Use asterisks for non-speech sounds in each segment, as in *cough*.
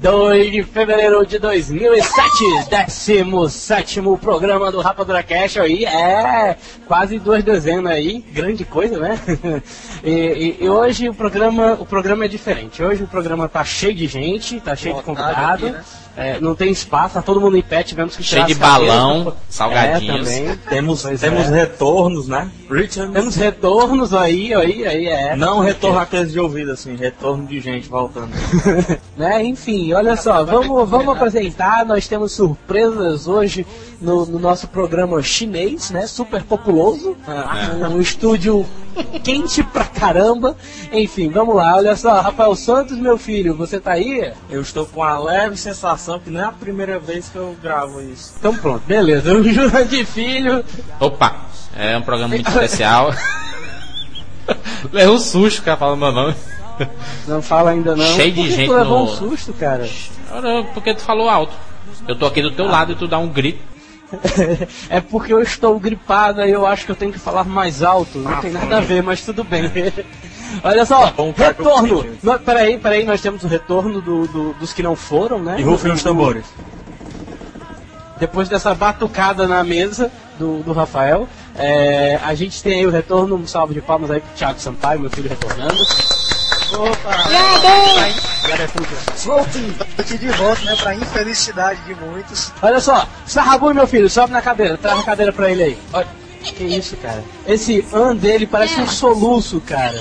2 de fevereiro de 2007, 17 programa do Rapadura Cash aí, é quase duas dezenas aí, grande coisa, né? *laughs* e, e, e, hoje o programa, o programa é diferente. Hoje o programa tá cheio de gente, tá cheio de convidado. Aqui, né? É, não tem espaço, tá todo mundo em pé, tivemos que Cheio de balão, salgadinhos. É, também. Temos, temos é. retornos, né? Richard. Temos retornos aí, aí, aí, é. Não retorno aqueles de ouvido, assim, retorno de gente voltando. *laughs* né? Enfim, olha só, vamos, vamos apresentar, nós temos surpresas hoje no, no nosso programa chinês, né? Super populoso. É. Um estúdio quente pra caramba. Enfim, vamos lá, olha só, Rafael Santos, meu filho, você tá aí? Eu estou com a leve sensação que não é a primeira vez que eu gravo isso. Então pronto, beleza. O Jurandir *laughs* Filho. Opa, é um programa muito especial. *laughs* Levou um susto, cara, falando meu nome. Não fala ainda não. Cheio de gente. Tu levou no... um susto, cara? Porque tu falou alto. Eu tô aqui do teu ah. lado e tu dá um grito. *laughs* é porque eu estou gripado e eu acho que eu tenho que falar mais alto. Não ah, tem nada a ver, mas tudo bem. *laughs* Olha só, tá retorno! Nós, peraí, peraí, nós temos o retorno do, do, dos que não foram, né? E rufem os tambores. Depois dessa batucada na mesa do, do Rafael, é, a gente tem aí o retorno, um salve de palmas aí pro Thiago Sampaio, meu filho retornando. Opa! Volte! Aqui de volta, né? Pra infelicidade de muitos. Olha só, Sarrabu, meu filho, sobe na cadeira, traz a cadeira pra ele aí. Olha. Que isso, cara? Esse an dele parece um soluço, cara.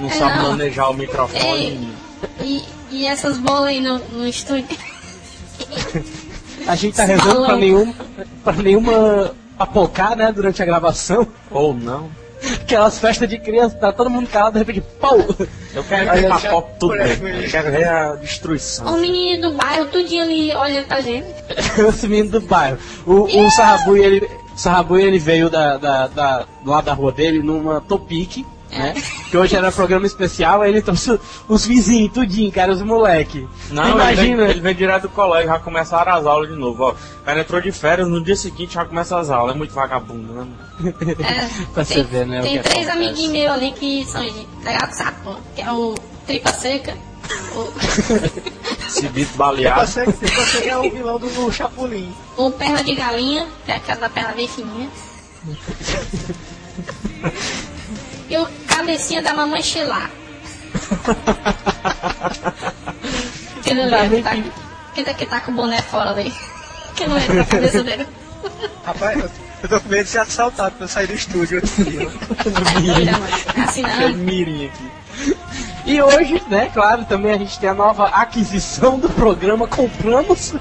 Não sabe não. manejar o microfone. E, e essas bolas aí no, no estúdio? a gente tá rezando pra nenhum, pra nenhuma apocar, né, durante a gravação. Ou não. Aquelas festas de criança, tá todo mundo calado, de repente, pau! Eu quero ver a pop tudo bem. Eu quero ver a destruição. O menino do bairro, tudinho ali olhando pra gente. *laughs* Esse menino do bairro. O, o Sarrabui, ele, Sarrabui, ele veio da, da, da, do lado da rua dele numa topique né? Que hoje era programa especial, aí ele trouxe os vizinhos, tudinho, cara, os moleque. Não, imagina. Ele veio, direto do colégio, já começaram as aulas de novo, ó. O cara entrou de férias, no dia seguinte já começa as aulas. É muito vagabundo, né? É, *laughs* pra você ver, né? Tem três amiguinhos meus ali que são legal sapo, que é o Tripa Seca. O... *laughs* Cibito baleado. Tripa Seca é o vilão do, do Chapolin. O Perna de Galinha, que é aquela da perna bem fininha. *laughs* e o cabecinha da mamãe Sheila. *laughs* que não lembra, tá, que daqui tá com o boné fora ali. Que não entra na cabeça dele. Rapaz, eu tô com medo de ser assaltado pra eu sair do estúdio outro dia. *laughs* assim não. Mirim aqui. E hoje, né, claro, também a gente tem a nova aquisição do programa. Compramos.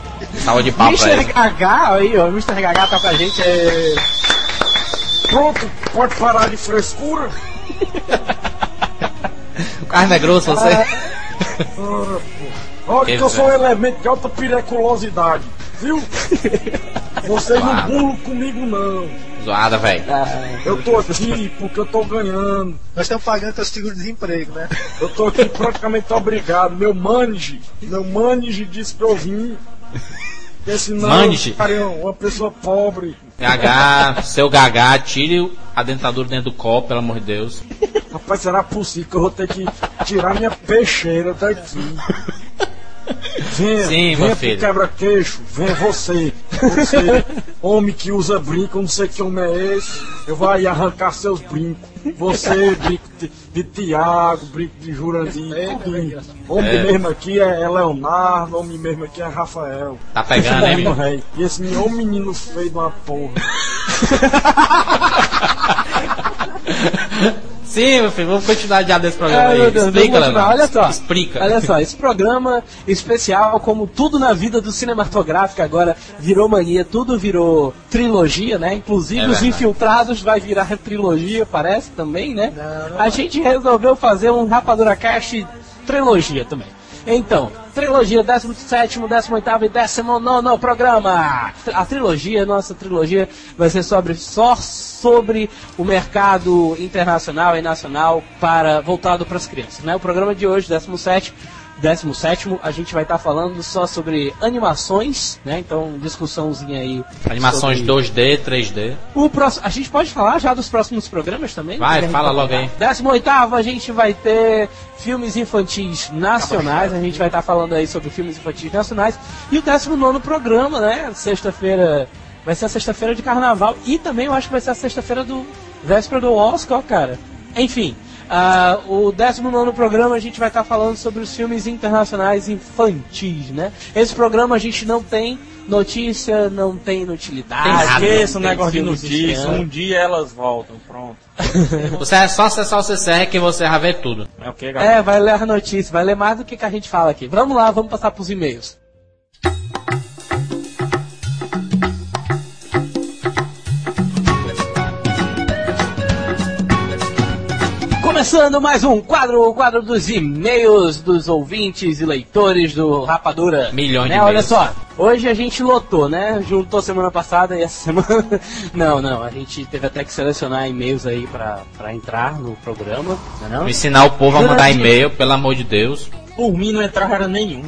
Saúde de papo Mr. Gaga, aí, ó, Mr. Gaga tá com a gente. É... Pronto, pode parar de frescura. Carne é grosso, você. Ah, Olha que eu sou um elemento de alta periculosidade, viu? Vocês não burlam comigo não. Zoada, velho. Eu tô aqui porque eu tô ganhando. Nós estamos pagando teu seguro-desemprego, né? Eu tô aqui praticamente obrigado. Meu manager, meu manager disse pra eu vir. Porque senão Mande. eu uma pessoa pobre. Gagá, seu Gagá, tire a dentadura dentro do copo, pelo amor de Deus. Rapaz, será possível que eu vou ter que tirar minha peixeira daqui? Venha, Sim, venha filho. quebra-queixo, venha você. Você, homem que usa brinco, não sei que homem é esse. Eu vou aí arrancar seus brincos. Você, brinco de, de Tiago, brinco de Jurandir, tudo. Homem É. mesmo aqui é, é Leonardo, homem mesmo aqui é Rafael. Tá pegando, meu? rei. E esse menino, menino feio de uma porra. *laughs* Sim, meu filho, vamos continuar já desse programa Ai, aí. Deus, Explica. Leonardo. Olha só. Explica. Olha só, *laughs* esse programa especial, como tudo na vida do cinematográfico agora virou mania, tudo virou trilogia, né? Inclusive É os infiltrados vai virar trilogia, parece também, né? Não, não A gente resolveu fazer um Rapadura Cast trilogia também. Então, trilogia, 17, 18 e 19 programa. A trilogia, nossa trilogia, vai ser sobre só sobre o mercado internacional e nacional para voltado para as crianças. Né? O programa de hoje, 17 17 a gente vai estar tá falando só sobre animações, né? Então, discussãozinha aí. Animações sobre... 2D, 3D. O próximo, a gente pode falar já dos próximos programas também? Vai, fala logo aí. 18 a gente vai ter filmes infantis nacionais, a gente vai estar tá falando aí sobre filmes infantis nacionais. E o 19 programa, né? Sexta-feira. Vai ser a sexta-feira de carnaval. E também eu acho que vai ser a sexta-feira do véspera do Oscar, cara. Enfim, Uh, o 19 programa a gente vai estar tá falando sobre os filmes internacionais infantis, né? Esse programa a gente não tem notícia, não tem inutilidade. Esqueça o negócio de notícia, um dia elas voltam, pronto. *laughs* você é só acessar o CCR que você vai ver tudo. É, okay, é, vai ler a notícia, vai ler mais do que, que a gente fala aqui. Vamos lá, vamos passar para os e-mails. Começando mais um quadro, o quadro dos e-mails dos ouvintes e leitores do Rapadura. Milhões né? de Olha só, hoje a gente lotou, né? Juntou semana passada e essa *laughs* semana. não, não, a gente teve até que selecionar e-mails aí pra, pra entrar no programa, não, é não? Ensinar o povo a mandar e-mail, pelo amor de Deus. Por mim não entrava nenhum.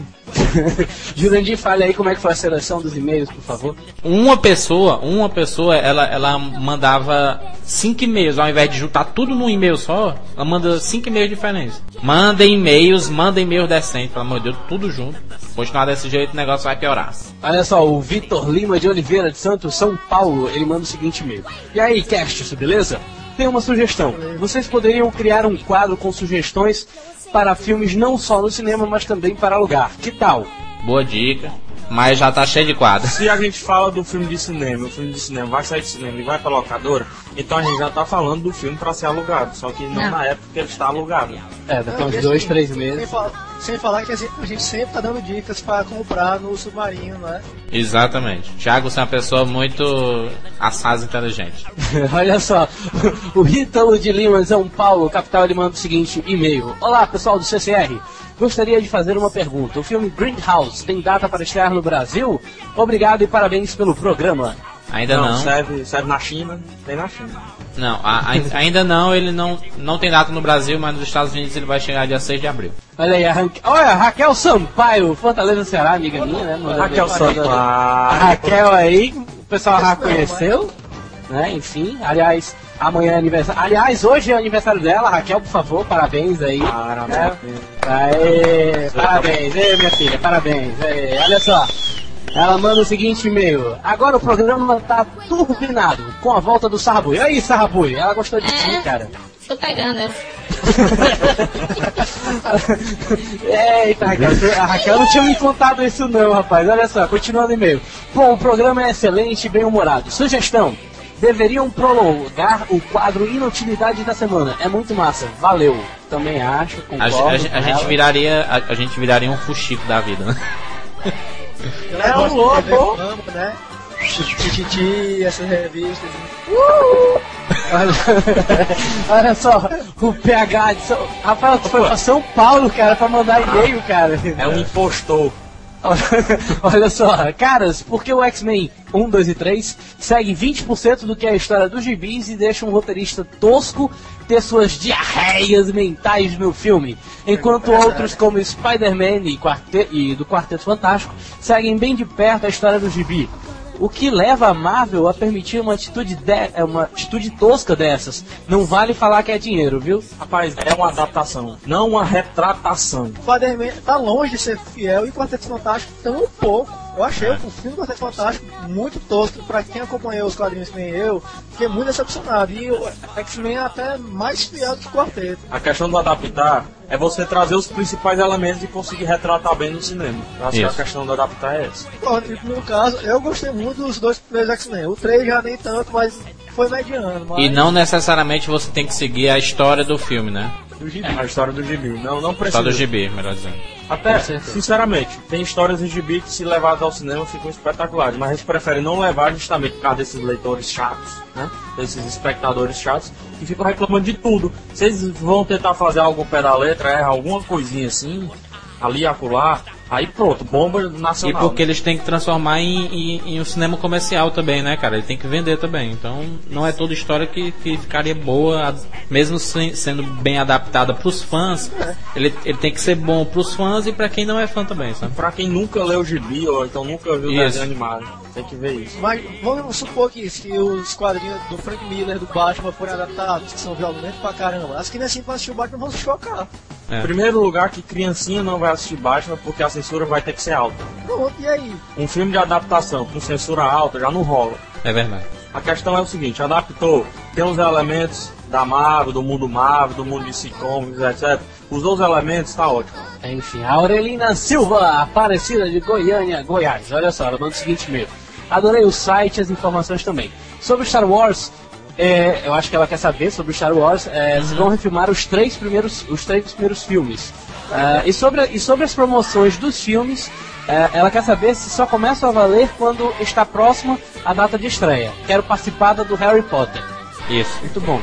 *laughs* Jurandir, fale aí como é que foi a seleção dos e-mails, por favor. Uma pessoa, uma pessoa, ela, ela mandava cinco e-mails, ao invés de juntar tudo num e-mail só, ela manda cinco e-mails diferentes. Manda e-mails, manda e-mails decentes, pelo amor de Deus, tudo junto. Continuar desse jeito, o negócio vai piorar. Olha só, o Vitor Lima de Oliveira de Santos, São Paulo, ele manda o seguinte e-mail. E aí, cast, beleza? Tem uma sugestão. Vocês poderiam criar um quadro com sugestões para filmes não só no cinema, mas também para alugar. Que tal? Boa dica. Mas já tá cheio de quadros. Se a gente fala do filme de cinema, o filme de cinema vai sair de cinema e vai pra locadora, então a gente já tá falando do filme para ser alugado, só que não, não, na época que ele está alugado. É, daqui uns dois, três meses. Sem falar que a gente sempre tá dando dicas para comprar no submarino, né? Exatamente. Thiago, você é uma pessoa muito assaz inteligente. *laughs* Olha só, o Ítalo de Lima, São Paulo, capital, ele manda o seguinte e-mail. Olá, pessoal do CCR. Gostaria de fazer uma pergunta. O filme Greenhouse tem data para estrear no Brasil? Obrigado e parabéns pelo programa. Ainda não. não. Serve, serve na China, tem na China. Não, a, a, ainda não, ele não, não tem data no Brasil, mas nos Estados Unidos ele vai chegar dia 6 de abril. Olha aí, a Olha, Raquel Sampaio, Fortaleza Ceará, amiga minha, né? Raquel Sampaio. A Raquel aí, o pessoal já conheceu, né? Enfim, aliás, amanhã é aniversário. Aliás, hoje é aniversário dela, Raquel, por favor, parabéns aí. Parabéns. Né? Aê, parabéns, Ei, minha filha, parabéns. Aê, olha só. Ela manda o seguinte e-mail. Agora o programa tá turbinado com a volta do Sarrabui. E aí, Sarrabui? Ela gostou de é, ti, cara. Tô pegando. *laughs* Eita, Raquel, a Raquel não tinha me contado isso não, rapaz. Olha só, continuando o e-mail. Bom, o programa é excelente e bem-humorado. Sugestão. Deveriam prolongar o quadro Inutilidade da Semana. É muito massa. Valeu. Também acho. Concordo, a, a, a gente viraria, a, a gente viraria um fuxico da vida, né? É um louco. né? Tititi, essas revistas. Uh! *laughs* Olha, só, o PH de São... Rafael, tu foi pra São Paulo, cara, pra mandar e-mail, cara. É um impostor. *laughs* Olha só, caras, porque o X-Men 1, 2 e 3 segue 20% do que é a história dos gibis e deixa um roteirista tosco ter suas diarreias mentais no filme, enquanto outros como Spider-Man e, e do Quarteto Fantástico seguem bem de perto a história do gibi. O que leva a Marvel a permitir uma atitude, de, é uma atitude tosca dessas. Não vale falar que é dinheiro, viu? Rapaz, é uma adaptação, não uma retratação. O Spider-Man tá longe de ser fiel e o Quarteto Fantástico tão pouco. Eu achei é. o filme do Quarteto Fantástico muito tosco. Pra quem acompanhou os quadrinhos que nem eu, fiquei muito decepcionado. E o X-Men é até mais fiel do que o Quarteto. A questão do adaptar é você trazer os principais elementos e conseguir retratar bem no cinema. Eu acho Isso. que a questão do adaptar é essa. Bom, no caso, eu gostei muito dos dois primeiros X-Men. O 3 já nem tanto, mas foi mediano. Mas... E não necessariamente você tem que seguir a história do filme, né? Do gibi. A história do gibi. Não, não precisa. Só do gibi, melhor dizendo. Até, sinceramente, tem histórias em gibi que se levadas ao cinema ficam espetaculares, mas a gente prefere não levar justamente por causa desses leitores chatos, né? Desses espectadores chatos, que ficam reclamando de tudo. Vocês vão tentar fazer algo pé da letra, erra alguma coisinha assim, ali, acolá, Aí pronto, bomba E nacional. porque eles têm que transformar em, em, em um cinema comercial também, né, cara? Ele tem que vender também. Então, não é toda história que, que ficaria boa, mesmo sem- sendo bem adaptada pros fãs. Ele, ele tem que ser bom pros fãs e pra quem não é fã também, sabe? Pra quem nunca leu o gibi ou então nunca viu o Isso. desenho animado, tem que ver isso. Mas vamos supor que se os quadrinhos do Frank Miller, do Batman, forem adaptados, que são violentos pra caramba, as criancinhas que vão assistir o Batman vão se chocar. É. Primeiro lugar, que criancinha não vai assistir Batman porque a censura vai ter que ser alta. Pronto, e aí? Um filme de adaptação com censura alta já não rola. É verdade. A questão é o seguinte, adaptou, tem os elementos da Marvel, do mundo Marvel, do mundo DC Comics, etc. Usou os elementos, tá ótimo. Enfim, a Aurelina Silva, aparecida de Goiânia, Goiás. Olha só, ela manda o seguinte e-mail. Adorei o site e as informações também. Sobre Star Wars, é, eu acho que ela quer saber sobre Star Wars. É, Se vão refilmar os três primeiros, os três primeiros filmes. Ah, e, sobre, e sobre as promoções dos filmes, é, ela quer saber se só começam a valer quando está próxima a data de estreia. Quero participar da do Harry Potter. Isso. Muito bom.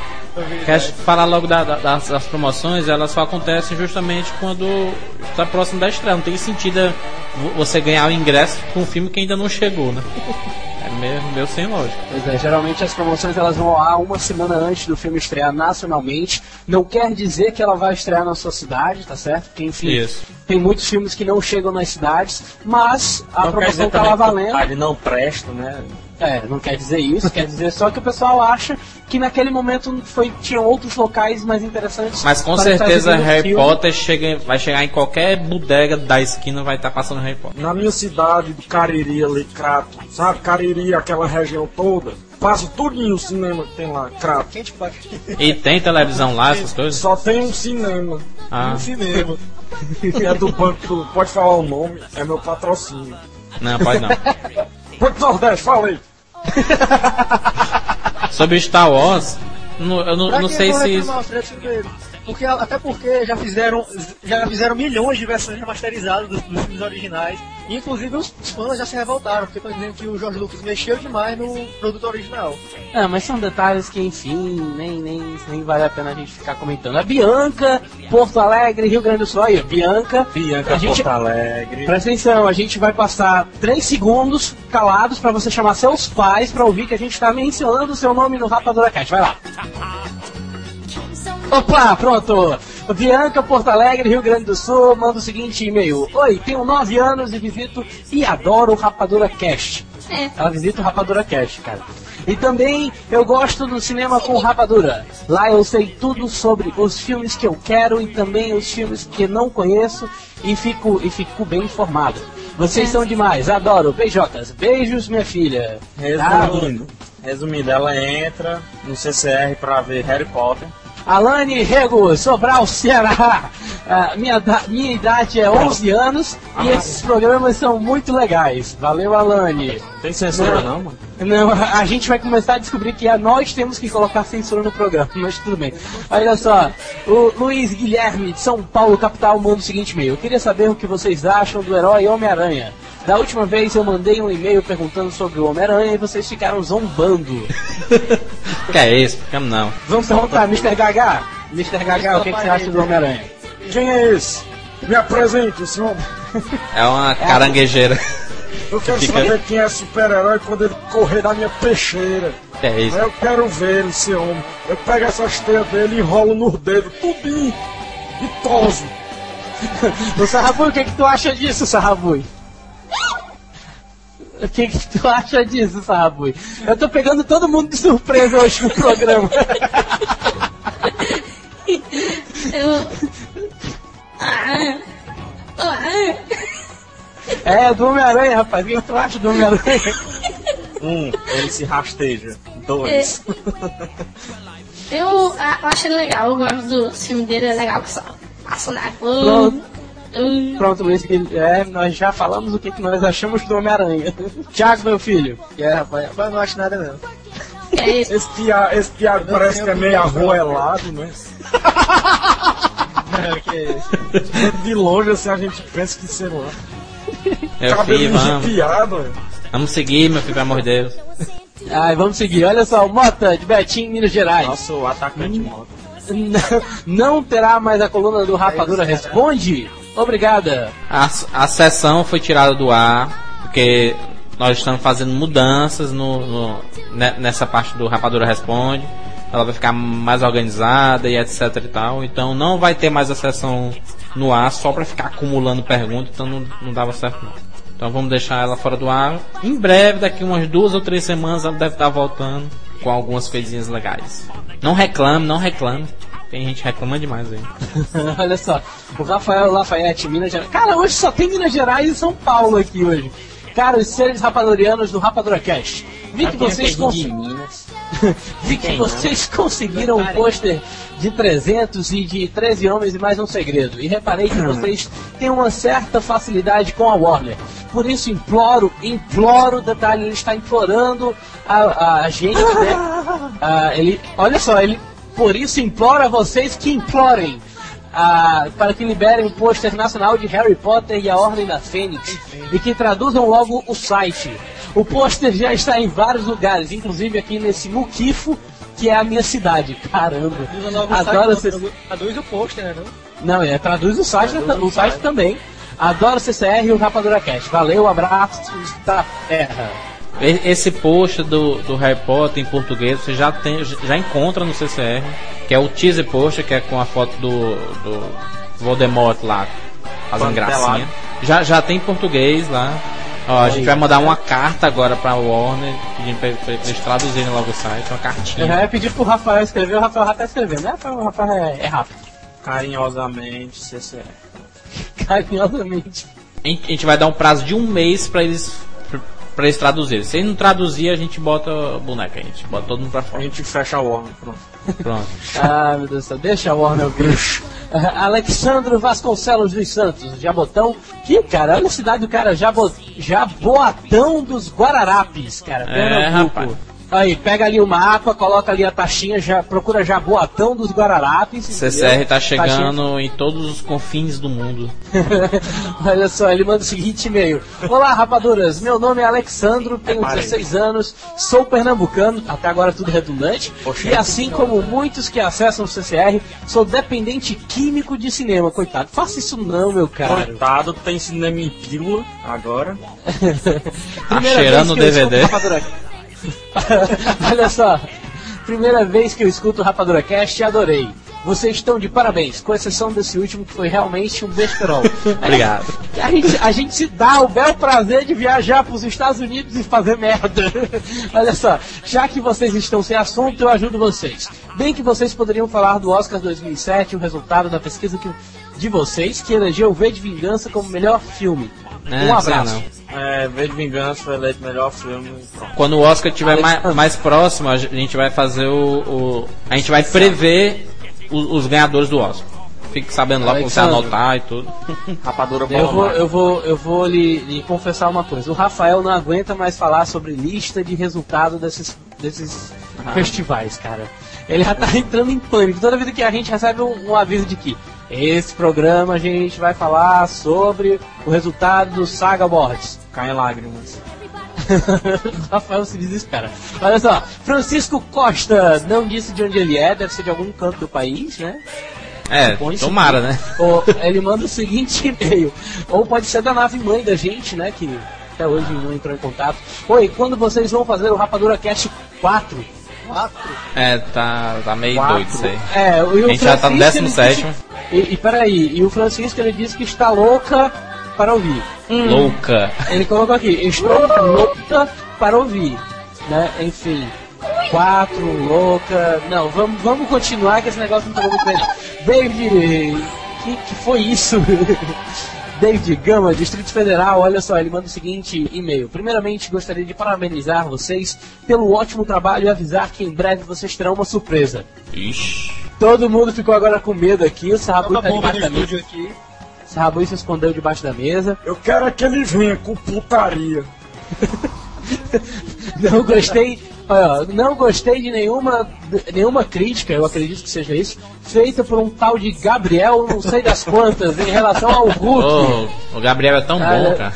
Quer falar logo da- da- das, das promoções? Elas só acontecem justamente quando está próximo da estreia. Não tem sentido vo- você ganhar o ingresso com um filme que ainda não chegou, né? *laughs* Meio, meio sem lógica. Pois é, geralmente as promoções elas vão lá uma semana antes do filme estrear nacionalmente. Não quer dizer que ela vai estrear na sua cidade, tá certo? Porque, enfim, Isso. tem muitos filmes que não chegam nas cidades, mas a Não promoção tá lá valendo. ele não presta, né? É, não quer dizer isso, quer dizer só que o pessoal acha que naquele momento foi, tinham outros locais mais interessantes. Mas com certeza Harry filme. Potter chega, vai chegar em qualquer bodega da esquina vai estar passando Harry Potter. Na minha cidade de Cariri ali, Crato, sabe? Cariri, aquela região toda. Passa tudinho o cinema que tem lá, Crato. E tem televisão lá, essas coisas? Só tem um cinema. Ah, No cinema. Que é do banco, do- pode falar o nome, é meu patrocínio. não, pode não. *laughs* Do Nordeste, falei! *laughs* Sobre Star Wars, não- eu não, não sei se. dele? Porque, até porque já fizeram, já fizeram milhões de versões remasterizadas dos, dos filmes originais. E, inclusive os fãs já se revoltaram, porque estão dizendo que o George Lucas mexeu demais no produto original. É, mas são detalhes que, enfim, nem, nem, nem vale a pena a gente ficar comentando. A Bianca, Porto Alegre, Rio Grande do Sul. Aí, Bianca. Bianca a gente, Porto Alegre. Presta atenção, a gente vai passar 3 segundos calados pra você chamar seus pais pra ouvir que a gente tá mencionando o seu nome no Rapadura Cat. Vai lá. Opa, pronto! Bianca, Porto Alegre, Rio Grande do Sul, manda o seguinte e-mail. Oi, tenho 9 anos e visito e adoro o Rapadura Cast. É. Ela visita o Rapadura Cast, cara. E também eu gosto do cinema com Rapadura. Lá eu sei tudo sobre os filmes que eu quero e também os filmes que não conheço e fico, e fico bem informado. Vocês são demais, adoro. Beijocas. Beijos, minha filha. Resumindo, resumindo, ela entra no CCR pra ver Harry Potter. Alane Rego, Sobral, Ceará. Ah, minha, minha idade é 11 anos e esses programas são muito legais. Valeu, Alane. Tem censura não, mano? Não, a gente vai começar a descobrir que é nós temos que colocar censura no programa, *laughs* mas tudo bem. Olha só, o Luiz Guilherme de São Paulo, capital, manda o seguinte e-mail. Eu queria saber o que vocês acham do herói Homem-Aranha. Da última vez eu mandei um e-mail perguntando sobre o Homem-Aranha e vocês ficaram zombando. *laughs* Que é isso? Ficamos não. Vamos perguntar, Mr. Gaga. Mr. Gaga, o que, que você acha do Homem-Aranha? Quem é esse? Me apresente, o senhor. É uma *laughs* caranguejeira. Eu quero Fica- saber quem é super-herói quando ele correr da minha peixeira. Que é isso? Eu quero ver ele, esse homem. Eu pego essas teias dele e enrolo nos dedos, tudinho. E toso. *laughs* Ô Sarrabui, o que, que tu acha disso, Sarrabui? O que, que tu acha disso, Sarrabui? Eu tô pegando todo mundo de surpresa hoje no programa. Eu. Ah, ah, É, do Homem-Aranha, rapaz. O que tu acha do Homem-Aranha? Um, ele se rasteja. Dois. Eu eu acho ele legal, eu gosto do filme dele, é legal que só passa na cor. Pronto. Hum, Pronto, Luiz, é, nós já falamos o que, que nós achamos do Homem-Aranha. *laughs* Tiago, meu filho. É, rapaz, mas não acho nada não. é isso. Esse Tiago, esse Tiago parece que é meio arroelado, né? *laughs* que é isso? De longe, assim, a gente pensa que, sei lá, Meu cabelo filho, vamos. velho. Vamos seguir, meu filho, pelo amor de Deus. Ai, vamos seguir. Olha só, Mota, de Betim, Minas Gerais. Nossa, o atacante moto. Não- *laughs* Não terá mais a coluna do Rapadura Responde? Obrigada. A, a sessão foi tirada do ar porque nós estamos fazendo mudanças no, no, nessa parte do Rapadura Responde. Ela vai ficar mais organizada e etc e tal. Então não vai ter mais a sessão no ar só para ficar acumulando perguntas, então não, não dava certo não. Então vamos deixar ela fora do ar. Em breve, daqui umas duas ou três semanas, ela deve estar voltando com algumas coisinhas legais. Não reclame, não reclame. Tem gente reclamando demais aí. *laughs* Olha só, o Rafael Lafayette, Minas Gerais. Cara, hoje só tem Minas Gerais e São Paulo aqui hoje. Cara, os seres rapadorianos do Rapadura Cash. *laughs* Vi que vocês conseguiram. Vi que vocês conseguiram um pôster de 300 e de 13 homens e mais um segredo. E reparei que *laughs* vocês têm uma certa facilidade com a Warner. Por isso imploro, imploro, detalhe, ele está implorando a, a gente, né? Ah, ele, olha só, ele por isso imploro a vocês que implorem ah, para que liberem o pôster nacional de Harry Potter e a Ordem da Fênix e que traduzam logo o site. O pôster já está em vários lugares, inclusive aqui nesse Muquifo, que é a minha cidade. Caramba. Adoro vocês. Traduz o pôster, né? Não, é, traduz o site, traduz o site também. Adoro CCR e o Rapadura Cast. Valeu, abraço da terra. Esse post do, do Harry Potter em português você já tem, já encontra no CCR, que é o teaser post, que é com a foto do, do Voldemort lá, fazendo gracinha. Já, já tem em português lá. Ó, a gente vai mandar uma carta agora pra Warner, pedindo pra, pra eles traduzirem logo o site, uma cartinha. Eu já ia pedir pro Rafael escrever, o Rafael já tá escrevendo, né? O Rafael é, é rápido. Carinhosamente, CCR. *laughs* Carinhosamente. A gente vai dar um prazo de um mês pra eles pra eles traduzirem. Se eles não traduzir, a gente bota boneca, a gente bota todo mundo pra fora. A gente fecha a Warner, pronto. Pronto. ah, meu Deus do céu, deixa a Warner ouvir. *laughs* Alexandro Vasconcelos dos Santos, Jabotão. Que, cara, olha a cidade do cara, Jabo, Jaboatão dos Guararapes, cara. É, rapaz. Aí, pega ali o mapa, coloca ali a taxinha, já procura Jaboatão dos Guararapes. CCR tá chegando taxinha. em todos os confins do mundo. *laughs* Olha só, ele manda o seguinte e-mail: Olá, rapaduras, meu nome é Alexandro, tenho 16 anos, sou pernambucano, até agora tudo redundante, Poxa, e assim como muitos que acessam o CCR, sou dependente químico de cinema. Coitado, faça isso não, meu cara. Coitado, tem cinema em pílula agora. *laughs* tá cheirando o DVD. *laughs* Olha só, primeira vez que eu escuto o Rapadura Cast e adorei. Vocês estão de parabéns, com exceção desse último que foi realmente um besterol. *laughs* Obrigado. A gente, a gente se dá o belo prazer de viajar para os Estados Unidos e fazer merda. *laughs* Olha só, já que vocês estão sem assunto, eu ajudo vocês. Bem que vocês poderiam falar do Oscar 2007, o resultado da pesquisa que, de vocês, que elegeu V de Vingança como melhor filme. É, um abraço. É, V de Vingança foi eleito melhor filme. Quando o Oscar estiver mais, mais próximo, a gente vai fazer o. o a gente vai prever os, os, ganhadores do Oscar. Fique sabendo lá pra você anotar e tudo. *laughs* Rapadura eu vou, eu vou, eu vou lhe, lhe, confessar uma coisa. O Rafael não aguenta mais falar sobre lista de resultado desses, desses ah. festivais, cara. Ele já tá entrando em pânico. Toda vez que a gente recebe um, um aviso de que esse programa a gente vai falar sobre o resultado do Saga Awards. Caem lágrimas. *laughs* Rafael se desespera. Olha só, Francisco Costa não disse de onde ele é, deve ser de algum canto do país, né? É, tomara, né? Ou, ele manda o seguinte *laughs* e-mail. Ou pode ser da nave mãe da gente, né? Que até hoje não entrou em contato. Oi, quando vocês vão fazer o Rapadura Cast 4? 4? É, tá, tá meio 4. doido isso aí. É, o, a gente já tá no 17. E, e peraí, e o Francisco ele disse que está louca para ouvir. Hum. Louca. Ele colocou aqui, estou louca para ouvir. Né? Enfim. Quatro, louca. Não, vamos, vamos continuar que esse negócio não tá bem. David, que, que foi isso? *laughs* David Gama, Distrito Federal, olha só, ele manda o seguinte e-mail. Primeiramente, gostaria de parabenizar vocês pelo ótimo trabalho e avisar que em breve vocês terão uma surpresa. Ixi. Todo mundo ficou agora com medo aqui, o Sarrabui tá debaixo da mesa. Aqui. Sarrabui se escondeu debaixo da mesa. Eu quero é que ele venha com putaria. *laughs* não gostei, olha, não gostei de nenhuma, nenhuma crítica, eu acredito que seja isso, feita por um tal de Gabriel, não sei das quantas, em relação ao Hulk. Oh, o Gabriel é tão cara, bom, cara.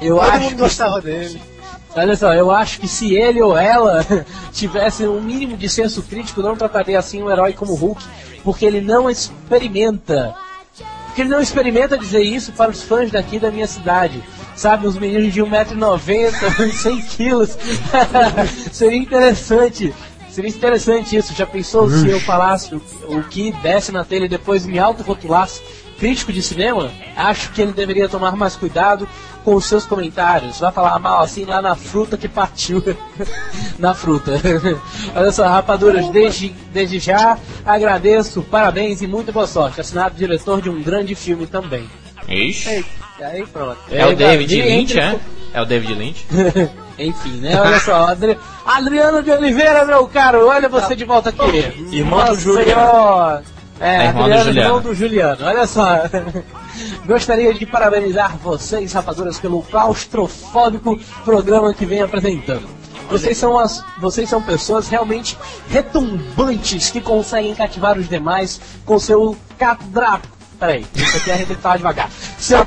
Eu Todo acho mundo gostava dele. Olha só, eu acho que se ele ou ela *laughs* tivesse um mínimo de senso crítico, não trataria assim um herói como Hulk, porque ele não experimenta Porque ele não experimenta dizer isso para os fãs daqui da minha cidade. Sabe, os meninos de 1,90m, 100 *laughs* quilos. *laughs* Seria interessante. Seria interessante isso. Já pensou se eu falasse o, que desce na telha e depois me auto-rotulasse crítico de cinema? Acho que ele deveria tomar mais cuidado com os seus comentários. Vai falar mal assim lá na fruta que partiu. *laughs* na fruta. Olha só, rapaduras, desde, desde já agradeço, parabéns e muita boa sorte. Assinado diretor de um grande filme também. Ixi. Aí pronto. É o David Entre- Lynch, é? É o David Lynch? *laughs* Enfim, né? Olha só, Adri... Adriano de Oliveira, meu caro, olha você de volta aqui. Irmão Nossa do Juliano. É, É, irmão do Adriano, Juliano. irmão do Juliano. Olha só. *laughs* Gostaria de parabenizar vocês, rapaduras, pelo claustrofóbico programa que vem apresentando. Vocês são, as, vocês são pessoas realmente retumbantes que conseguem cativar os demais com seu cadra... Peraí, isso aqui a gente tem que falar devagar. Seu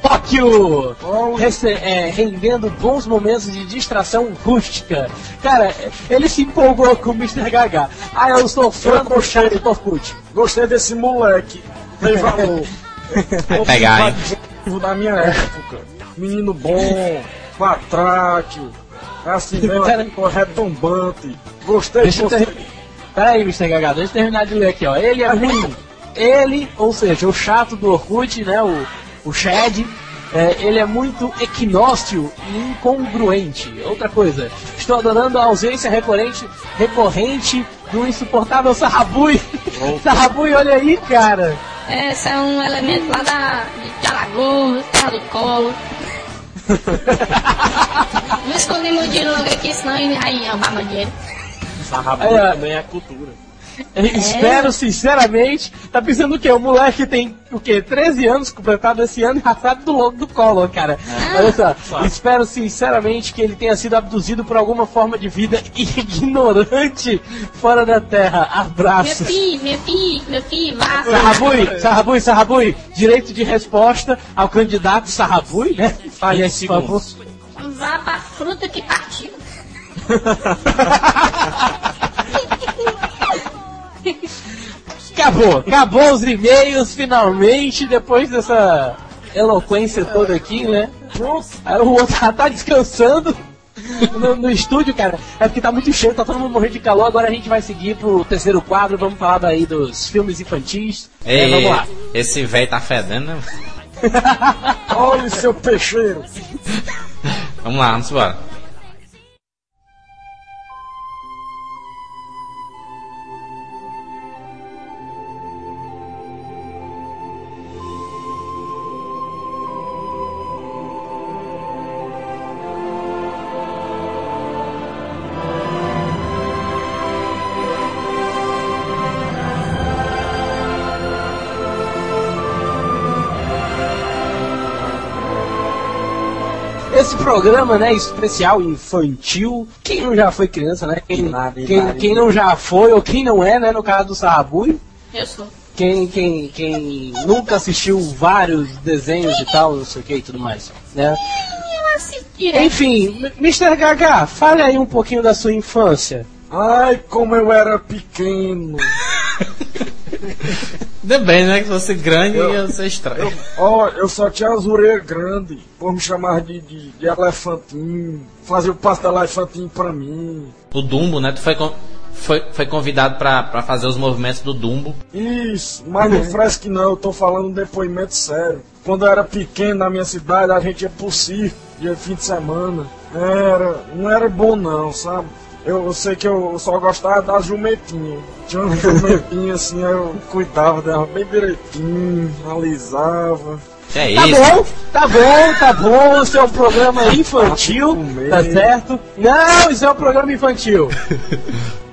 Tóquio! Rece- é, rendendo bons momentos de distração rústica. Cara, ele se empolgou com o Mr. Gaga. Ah, eu sou fã do chat do Orkut. Gostei desse moleque. Tem valor. *laughs* Pegar, hein? Da minha época. Menino bom, patráquio. É assim mesmo, Pera- assim, retumbante. Gostei Deixa você. ter... Peraí, Mr. Gaga, deixa eu terminar de ler aqui, ó. Ele é ruim. Ele, ou seja, o chato do Orkut, né? O, o Chad. é, ele é muito equinócio e incongruente. Outra coisa, estou adorando a ausência recorrente, recorrente do insuportável Sarrabui. *laughs* Sarrabui, olha aí, cara. Esse é um elemento lá da, de Alagoas, terra do colo. *laughs* Não escondi meu dinheiro logo aqui, senão ele vai roubar meu dinheiro. Sarrabulho É. também é cultura. *laughs* Espero, sinceramente, tá pensando o quê? O moleque tem, o quê? 13 anos, completado esse ano, e sabe do logo do Collor, cara. Olha só, espero, sinceramente, que ele tenha sido abduzido por alguma forma de vida *laughs* ignorante fora da Terra. Meu Abraço. filho, meu filho, meu filho, vá. Sarrabui, Sarrabui, Sarrabui, direito de resposta ao candidato Sarrabui, né? Fale esse favor. Vá pra fruta que partiu. *laughs* *laughs* Acabou, acabou os e-mails finalmente, depois dessa eloquência toda aqui, né? Aí o outro já tá descansando *laughs* no, no estúdio, cara. É porque tá muito cheio, tá todo mundo morrendo de calor. Agora a gente vai seguir pro terceiro quadro, vamos falar daí dos filmes infantis. É, Ei, vamos lá. esse velho tá fedendo, né? *laughs* Olha seu peixeiro. Vamos lá, vamos embora. Programa, né, especial infantil, quem não já foi criança, né? Quem, quem, quem não já foi, ou quem não é, né, no caso do Sarrabui, Eu sou. quem, quem, quem nunca assistiu vários desenhos e tal, não sei o que e tudo mais, né? Eu assisto direto. Enfim, Mr. Gaga, fale aí um pouquinho da sua infância. Ai, como eu era pequeno. *laughs* Ainda bem, né? Que se fosse grande Eu- ia ser estranho. Ó, eu só tinha as orelhas grandes. Por me chamar de, de, de elefantinho. Fazer o passo da elefantinho pra mim. O Dumbo, né? Tu foi, foi, foi convidado pra, pra fazer os movimentos do Dumbo. Isso, mas não fresque não, eu tô falando um depoimento sério. Quando eu era pequeno na minha cidade, a gente ia pro circo, dia fim de semana. Era, não era bom não, sabe? Eu, eu sei que eu só gostava das jumentinhas. Tinha uma jumentinha assim, aí eu cuidava dela bem direitinho, alisava. É Tá isso? bom, tá bom, tá bom, isso é um programa infantil, tá certo? Não, isso é um programa infantil.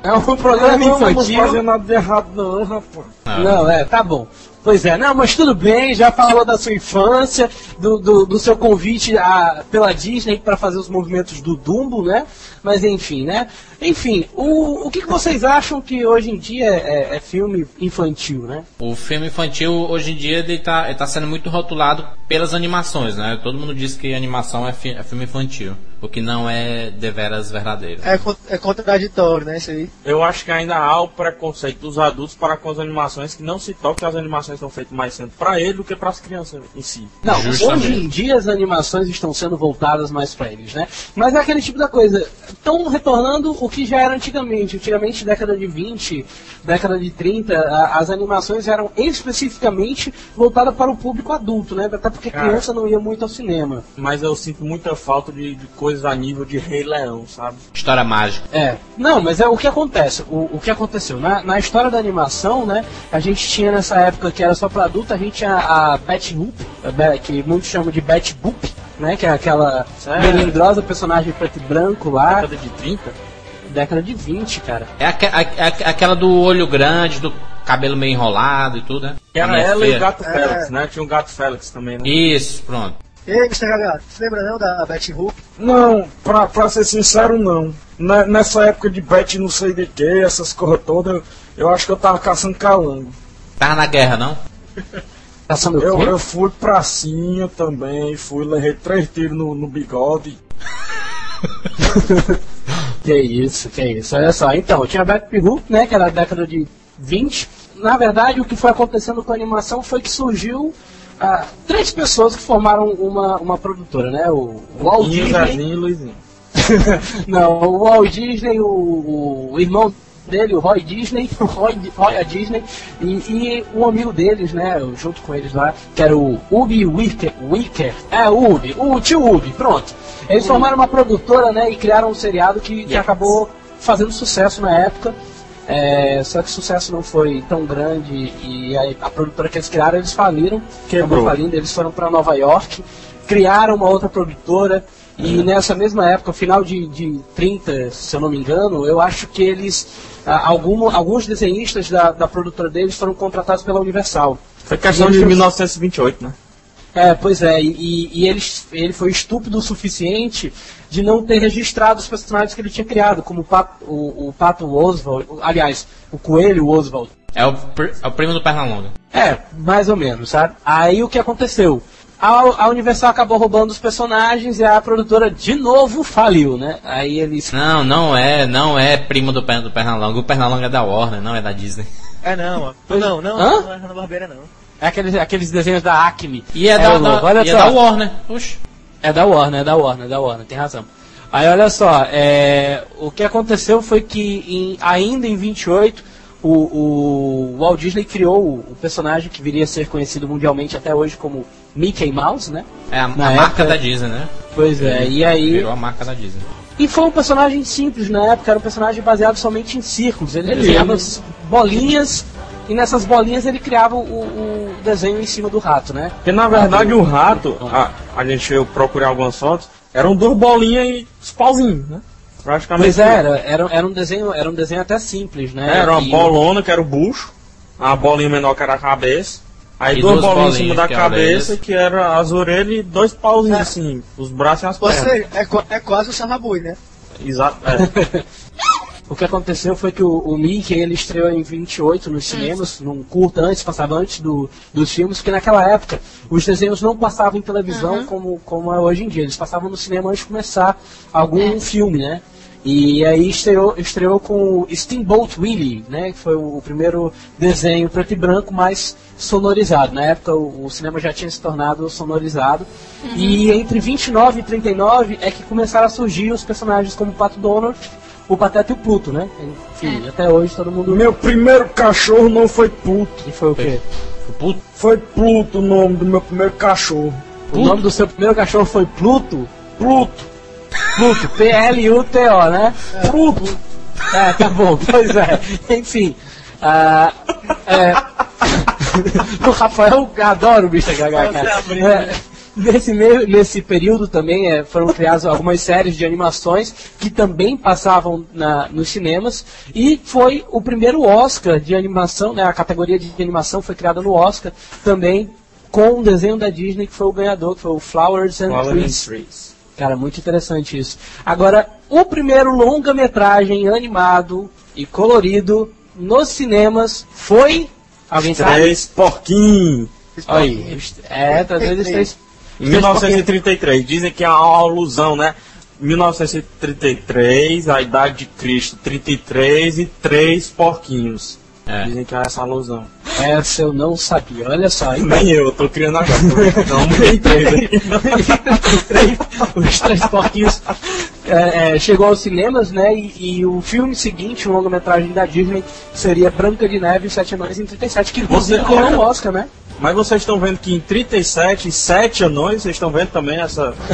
É um programa não infantil. fazer nada de errado não, rapaz. Ah, Não, é, tá bom. Pois é, não, mas tudo bem, já falou da sua infância, do, do, do seu convite a, pela Disney para fazer os movimentos do Dumbo, né? Mas enfim, né? Enfim, o, o que, que vocês acham que hoje em dia é, é filme infantil, né? O filme infantil, hoje em dia, ele tá, ele tá sendo muito rotulado pelas animações, né? Todo mundo diz que animação é, fi- é filme infantil. O que não é deveras verdadeiro. É, é contraditório, né? Isso aí. Eu acho que ainda há o preconceito dos adultos para com as animações que não se toca as animações são feitas mais sendo para ele do que para as crianças em si. Não, Justamente. hoje em dia as animações estão sendo voltadas mais pra eles, né? Mas é aquele tipo da coisa. Estão retornando o que já era antigamente. Antigamente, década de 20, década de 30, a- as animações eram especificamente voltadas para o público adulto, né? Até porque Cara. criança não ia muito ao cinema. Mas eu sinto muita falta de, de coisas a nível de Rei Leão, sabe? História mágica. É, não, mas é o que acontece. O, o que aconteceu na, na história da animação, né? A gente tinha nessa época que era só para adulto, a gente tinha a Betty Boop, a Be- que muitos chamam de Betty Boop, né? Que é aquela É. melindrosa personagem preto e branco lá, Década de 30. década de 20, cara. É aque- a- a- aquela do olho grande, do cabelo meio enrolado e tudo, né? Que era ela e feia. o Gato É. Félix, né? Tinha o Gato Félix também, né? Isso, pronto. Ei, Mr. Gaga, você lembra não da Betty Hoop? Não, pra, pra ser sincero, não. Ne- Nessa época de bet não sei de que, essas coisas todas, eu acho que eu tava caçando calango. Tava na guerra, não? *laughs* Passando Eu, eu fui pracinha também, fui, levei três tiros no, no bigode. *laughs* Que isso, que isso. Olha só, então, tinha Betty Boop, né? Que era da década de 20. Na verdade, o que foi acontecendo com a animação foi que surgiu ah, três pessoas que formaram uma, uma produtora, né? O Walt o Disney. Zezinho e Luizinho. *laughs* Não, o Walt Disney, o, o irmão dele, o Roy Disney, o *laughs* Roy, Roy Disney, e, e um amigo deles, né, junto com eles lá, que era o Ubi Wicker, Wicker é, o Ubi, o tio Ubi, pronto. Eles formaram uma produtora, né, e criaram um seriado que, que acabou fazendo sucesso na época, é, só que o sucesso não foi tão grande e a, a produtora que eles criaram, eles faliram, Quebrou. falindo, eles foram para Nova York, criaram uma outra produtora e nessa mesma época, final de, de 30, se eu não me engano, eu acho que eles, algum, alguns desenhistas da, da produtora deles foram contratados pela Universal. Foi questão de 1928, né? É, pois é, e, e ele, ele foi estúpido o suficiente de não ter registrado os personagens que ele tinha criado, como o Pato, o, o Pato Oswald, aliás, o Coelho Oswald. É o, é o primo do Pernalonga. É, mais ou menos, sabe? Aí o que aconteceu? A, a Universal acabou roubando os personagens e a produtora de novo faliu, né? Aí eles. Não, não é, não é primo do, do Pernalonga. O Pernalonga é da Warner, não é da Disney. É não. Não, não, Hã? não é Hanna Barbeira não. É aqueles, aqueles desenhos da Acme. E é, da, louco, da, olha e é só. da Warner. Oxe. É da Warner, é da Warner, é da Warner, tem razão. Aí olha só, é, o que aconteceu foi que em- ainda em 28 o, o Walt Disney criou o, o personagem que viria a ser conhecido mundialmente até hoje como Mickey Mouse, né? É a, a Na marca da Disney, né? Pois é, e aí. Virou a marca da Disney. E foi um personagem simples na época, era um personagem baseado somente em círculos. Ele criava é. as bolinhas e nessas bolinhas ele criava o, o desenho em cima do rato, né? Porque na verdade o rato, a, a gente eu procurei algumas fotos, eram duas bolinhas e os pauzinhos, né? Praticamente. Pois é, era, era, era um desenho, era um desenho até simples, né? É, era uma E- bolona que era o bucho, a bolinha menor que era a cabeça, aí E duas, duas bolinhas em cima da que cabeça que era as orelhas e dois pauzinhos É. assim, os braços e as Ou pernas. seja, é, é quase o Sarrabui, né? Exato. É. *laughs* O que aconteceu foi que o, o Mickey ele estreou em 28 nos cinemas, num curta antes, passava antes do, dos filmes, porque naquela época os desenhos não passavam em televisão como, como é hoje em dia. Eles passavam no cinema antes de começar algum filme, né? E aí estreou, estreou com o Steamboat Willie, né? Que foi o, primeiro desenho preto e branco mais sonorizado. Na época o, o cinema já tinha se tornado sonorizado. E entre 29 e 39 é que começaram a surgir os personagens como o Pato Donald, o Pateta e o Pluto, né? Enfim, até hoje todo mundo. Meu primeiro cachorro não foi Pluto, E foi o quê? O puto. foi Pluto o nome do meu primeiro cachorro. O nome do seu primeiro cachorro foi Pluto? Pluto, Pluto, P-L-U-T-O, né? Pluto. É, tá bom, *laughs* pois é. Enfim. ah, é, *laughs* o Rafael adora o. Gaga, cara. É, nesse, meio, nesse período também é, foram criadas algumas séries de animações que também passavam na, nos cinemas e foi o primeiro Oscar de animação, né, a categoria de animação foi criada no Oscar também com um desenho da Disney que foi o ganhador, que foi o Flowers and Flowers and Trees. Cara, muito interessante isso. Agora, o primeiro longa-metragem animado e colorido nos cinemas foi. Alguém sabe? Três porquinhos. Olha aí. É, trazendo os três. Em 1933. Dizem que é uma alusão, né? 1933, a idade de Cristo 33 e três porquinhos. É. Dizem que é essa alusão. Essa eu não sabia, olha só. hein? Nem eu, eu tô criando agora. Não, nem Três- *laughs* os três porquinhos é, é, chegou aos cinemas, né? E, e o filme seguinte, um longa-metragem da Disney, seria Branca de Neve e Sete Anões em 37, que inclusive Você- ganhou um Oscar, né? Mas vocês estão vendo que em 37, sete anões, vocês estão vendo também essa? *laughs*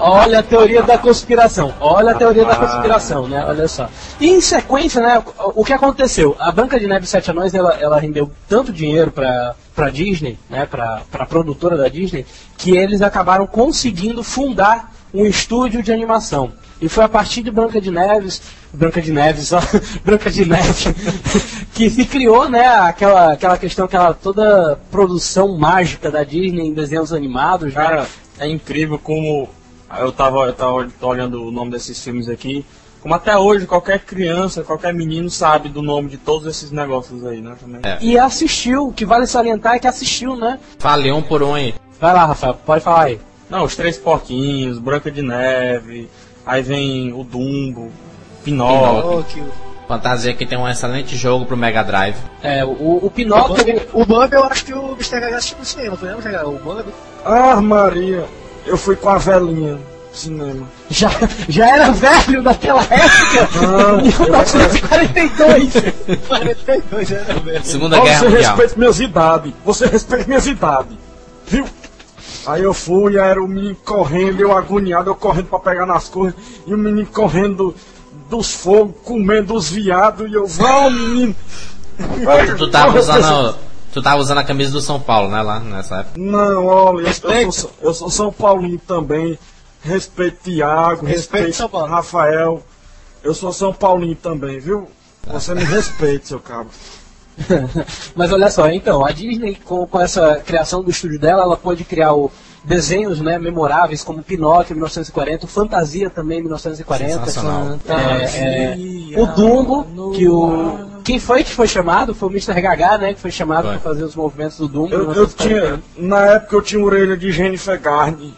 Olha a teoria da conspiração. Olha a teoria da Ah. conspiração, né? Olha só. E em sequência, né? O que aconteceu? A Branca de Neve e Sete Anões, ela, ela rendeu tanto dinheiro pra, pra Disney, né? Pra, pra produtora da Disney, que eles acabaram conseguindo fundar um estúdio de animação. E foi a partir de Branca de Neves, Branca de Neves, ó, *laughs* Branca de Neve, *laughs* que se criou, né, aquela, aquela questão, aquela toda produção mágica da Disney em desenhos animados, né? Cara, é incrível como eu tava, eu tava olhando o nome desses filmes aqui. Como até hoje qualquer criança, qualquer menino sabe do nome de todos esses negócios aí, né? Também. É. E assistiu, o que vale salientar é que assistiu, né? Falei um por um aí. Vai lá, Rafael, pode falar aí. Não, os Três Porquinhos, Branca de Neve, aí vem o Dumbo, Pinóquio. Que- Fantasia que tem um excelente jogo pro Mega Drive. É, o, o O Pinóquio. O Bambi eu acho que o Mr. Gaga assistiu no cinema, foi lembra, Gaga? O Bambi. Ah, Maria, eu fui com a velhinha no cinema. Já, já era velho naquela época, Ah, em 1942. 42 anos, velho. Segunda Guerra você Mundial. respeita minhas idades. Você respeita minhas idades. Viu? Aí eu fui, era o menino correndo, eu agoniado, eu correndo pra pegar nas coisas, e o menino correndo dos fogos, comendo os viados, e eu, vão, menino. Tu, tu tava usando. Tu tava usando a camisa do São Paulo, né? Lá nessa época. Não, olha, eu sou, eu sou São Paulino também. Respeito Tiago, Respeito respeito São Paulo. Rafael. Eu sou São Paulino também, viu? Você me respeite, seu cabo. *laughs* Mas olha só, então, a Disney, com, com essa criação do estúdio dela, ela pôde criar o, desenhos né, memoráveis como Pinóquio em 1940, o Fantasia também em 1940. Sensacional. É, é, o Dumbo, que o. Quem foi que foi chamado? Foi o Mr. Gaga, né? Que foi chamado para fazer os movimentos do Dumbo. Eu, eu 1940. tinha, na época eu tinha orelha de Jennifer Garner.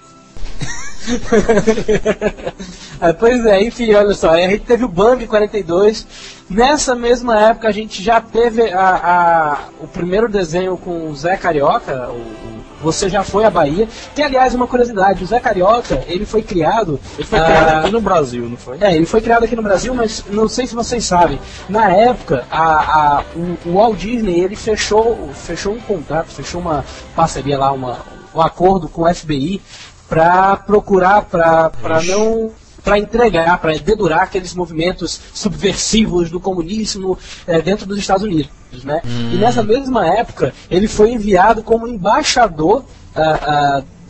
*laughs* Ah, pois é, enfim, olha só, a gente teve o Bambi 42. Nessa mesma época a gente já teve a, a- o primeiro desenho com o Zé Carioca, o, o Você Já Foi à Bahia. Que aliás, uma curiosidade, o Zé Carioca, ele foi criado. Ele foi ah, criado aqui no Brasil, não foi? É, ele foi criado aqui no Brasil, mas não sei se vocês sabem. Na época, a, a- o, o Walt Disney ele fechou, fechou um contrato, fechou uma parceria lá, uma, um acordo com o FBI para procurar, para não para entregar, para dedurar aqueles movimentos subversivos do comunismo eh, dentro dos Estados Unidos, né? E nessa mesma época ele foi enviado como embaixador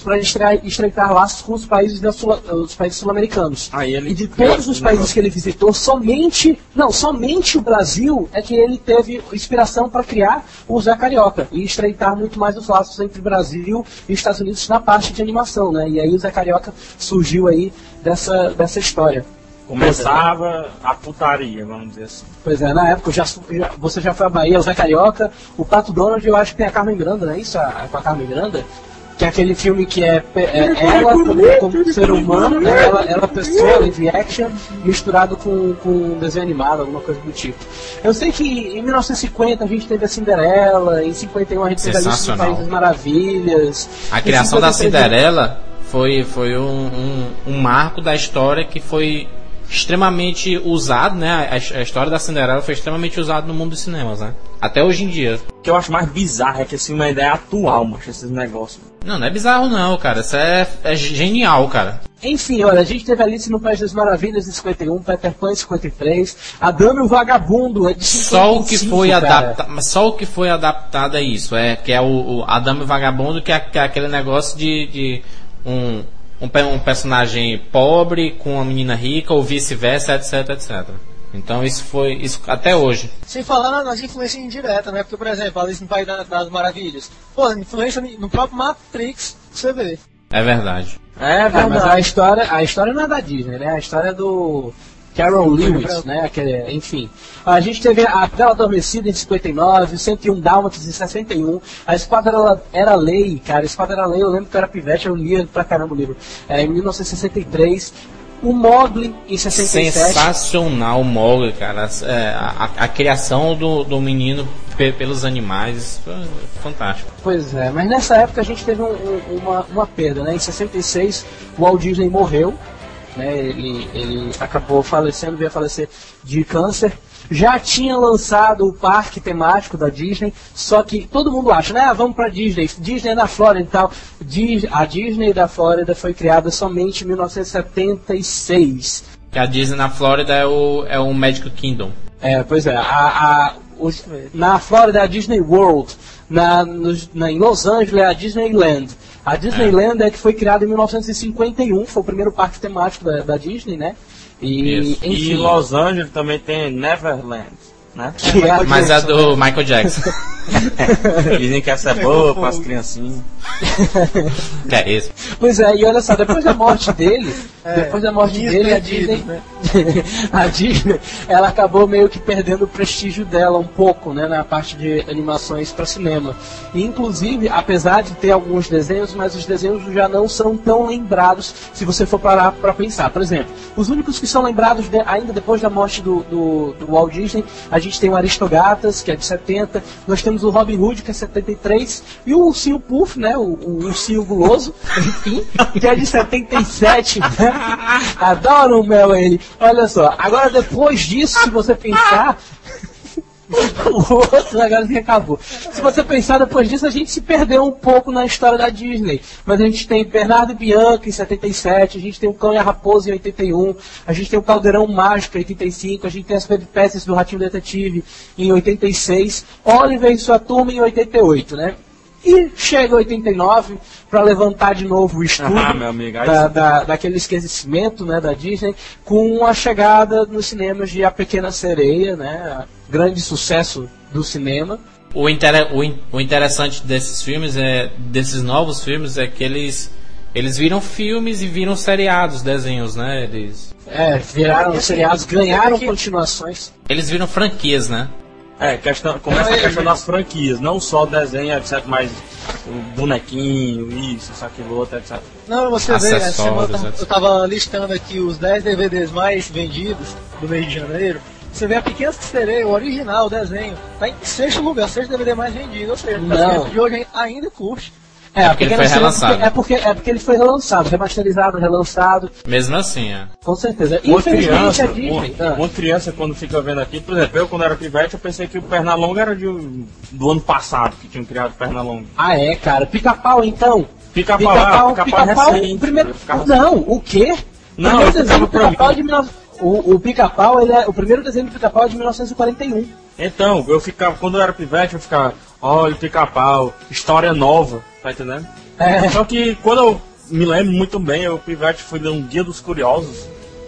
para estreitar laços com os países, da Sul- os países sul-americanos. Ele E de todos os países que ele visitou, somente, não, somente o Brasil é que ele teve inspiração para criar o Zé Carioca e estreitar muito mais os laços entre Brasil e Estados Unidos na parte de animação, né? E aí o Zé Carioca surgiu aí dessa, dessa história. Começava a putaria, vamos dizer assim. Pois é, na época já, já- você já foi à Bahia, o Zé Carioca, o Pato Donald, eu acho que tem a Carmen Granda, não é isso? A, com a Carmen Granda? Que é aquele filme que é, pe- é ela como, como ser humano, né? ela, ela pessoa, live action, misturado com, com um desenho animado, alguma coisa do tipo. Eu sei que em 1950 a gente teve a Cinderela, em 51 a gente teve a Alice no Sensacional. País das Maravilhas. A criação da 53 Cinderela foi, foi um, um, um marco da história que foi extremamente usado, né? A, a história da Cinderela foi extremamente usada no mundo dos cinemas, né? Até hoje em dia. O que eu acho mais bizarro é que é uma ideia atual, macho, esses negócios. Não, não é bizarro não, cara. Isso é, é genial, cara. Enfim, olha, a gente teve Alice no País das Maravilhas em 51, Peter Pan em 53, A Dama e o Vagabundo é de 55, Só o que foi adaptado, mas só o que foi adaptado é isso, é que é o, o Adame Vagabundo, que é, que é aquele negócio de, de um, um, um personagem pobre com uma menina rica ou vice-versa, etc, etc. Então isso foi isso até hoje. Sem falar na- nas influências indiretas, né? Porque, por exemplo, Alice no País das, Maravilhas. Pô, influência no próprio Matrix, você vê. É verdade. É É, mas a história, a história não é da Disney, né? A história é do Carol Lewis, né? Aquele, enfim. A gente teve a Bela Adormecida em 59, 101 Dálmatas em 61. A Espada era, era Lei, cara. A Espada era Lei, eu lembro que eu era pivete, eu lia pra caramba o livro. É, em 1963. O Mogli em 67. Sensacional o Mogli, cara. É, a, a, a criação do, do menino pe- pelos animais, foi fantástico. Pois é, mas nessa época a gente teve um- um- uma, uma perda, né? Em 66, o Walt Disney morreu, né? Ele, ele acabou falecendo, veio a falecer de câncer. Já tinha lançado o parque temático da Disney, só que todo mundo acha, né? Ah, vamos pra Disney, Disney é na Flórida e tal. Dis- a Disney da Flórida foi criada somente em 1976. Que a Disney na Flórida é o, é o Magic Kingdom. É, pois é. A, a- os- na Flórida é a Disney World. Na, nos- na- em Los Angeles é a Disneyland. A Disneyland é, que foi criada em 1951, foi o primeiro parque temático da, da Disney, né? E, Isso. E enfim, em Los Angeles também tem Neverland, né? que é a Mas é do Michael Jackson. *laughs* Dizem que essa é boa para as criancinhas. *laughs* que é esse. Pois é, e olha só, depois da morte dele, *laughs* É, depois da morte Disney dele, a perdidos, Disney, né? a Disney, ela acabou meio que perdendo o prestígio dela um pouco, né, na parte de animações para cinema. E inclusive, apesar de ter alguns desenhos, mas os desenhos já não são tão lembrados se você for parar para pensar. Por exemplo, os únicos que são lembrados de- ainda depois da morte do, do, do Walt Disney, a gente tem o Aristogatas, que é de 70, nós temos o Robin Hood, que é 73, e o Ursinho Puff, né, o, o Ursinho Guloso, *laughs* enfim, que é de 77, né? *laughs* Adoro o Mel ele. Olha só, agora depois disso, se você pensar, *laughs* o outro agora que acabou. Se você pensar depois disso, a gente se perdeu um pouco na história da Disney. Mas a gente tem Bernardo Bianca em 77, a gente tem o Cão e a Raposa em 81, a gente tem o Caldeirão Mágico em 85, a gente tem as peripécias do Ratinho Detetive em 86, Oliver e sua turma em 88, né? E chega 89 para levantar de novo o estúdio *laughs* Ah, meu amigo, da, da- daquele esquecimento né, da Disney com a chegada nos cinemas de A Pequena Sereia, né, grande sucesso do cinema. O, intere- o, in- o interessante desses filmes, é desses novos filmes, é que eles, eles viram filmes e viram seriados, desenhos, né? Eles, É, viraram seriados, ganharam continuações. eles viram franquias, né? É, questão, começa a questão das franquias, não só desenho, etc, mas o bonequinho, isso, isso, aquilo, outro, etc. Não, você vê, essa semana eu eu tava listando aqui os 10 DVDs mais vendidos do mês de janeiro. Você vê a Pequena Sereia, o original, o desenho, tá em sexto lugar, sexto DVD mais vendido. Ou seja, crianças de hoje ainda curte. É, porque ele Pequena foi relançado. É porque, é porque ele foi relançado, remasterizado, relançado, Mesmo assim, é. com certeza. Uma Infelizmente criança, a Disney. uma, ah, uma criança quando fica vendo aqui, por exemplo, eu quando era pivete, eu pensei que o Pernalonga era de, do ano passado, que tinham criado o Pernalonga. Ah, é, cara. Pica-pau, então. Pica-pau, Pica-pau, ah, pica-pau pica-pau, recente. primeiro... Não, o quê? Não, o desenho do pica-pau é de 19... O, o pica-pau, ele é... O primeiro desenho do pica-pau é de 1941. Então, eu ficava, quando eu era pivete, eu ficava, olha o pica-pau, história nova, tá entendendo? É. Só que quando eu me lembro muito bem, eu pivete fui ler um guia dos curiosos,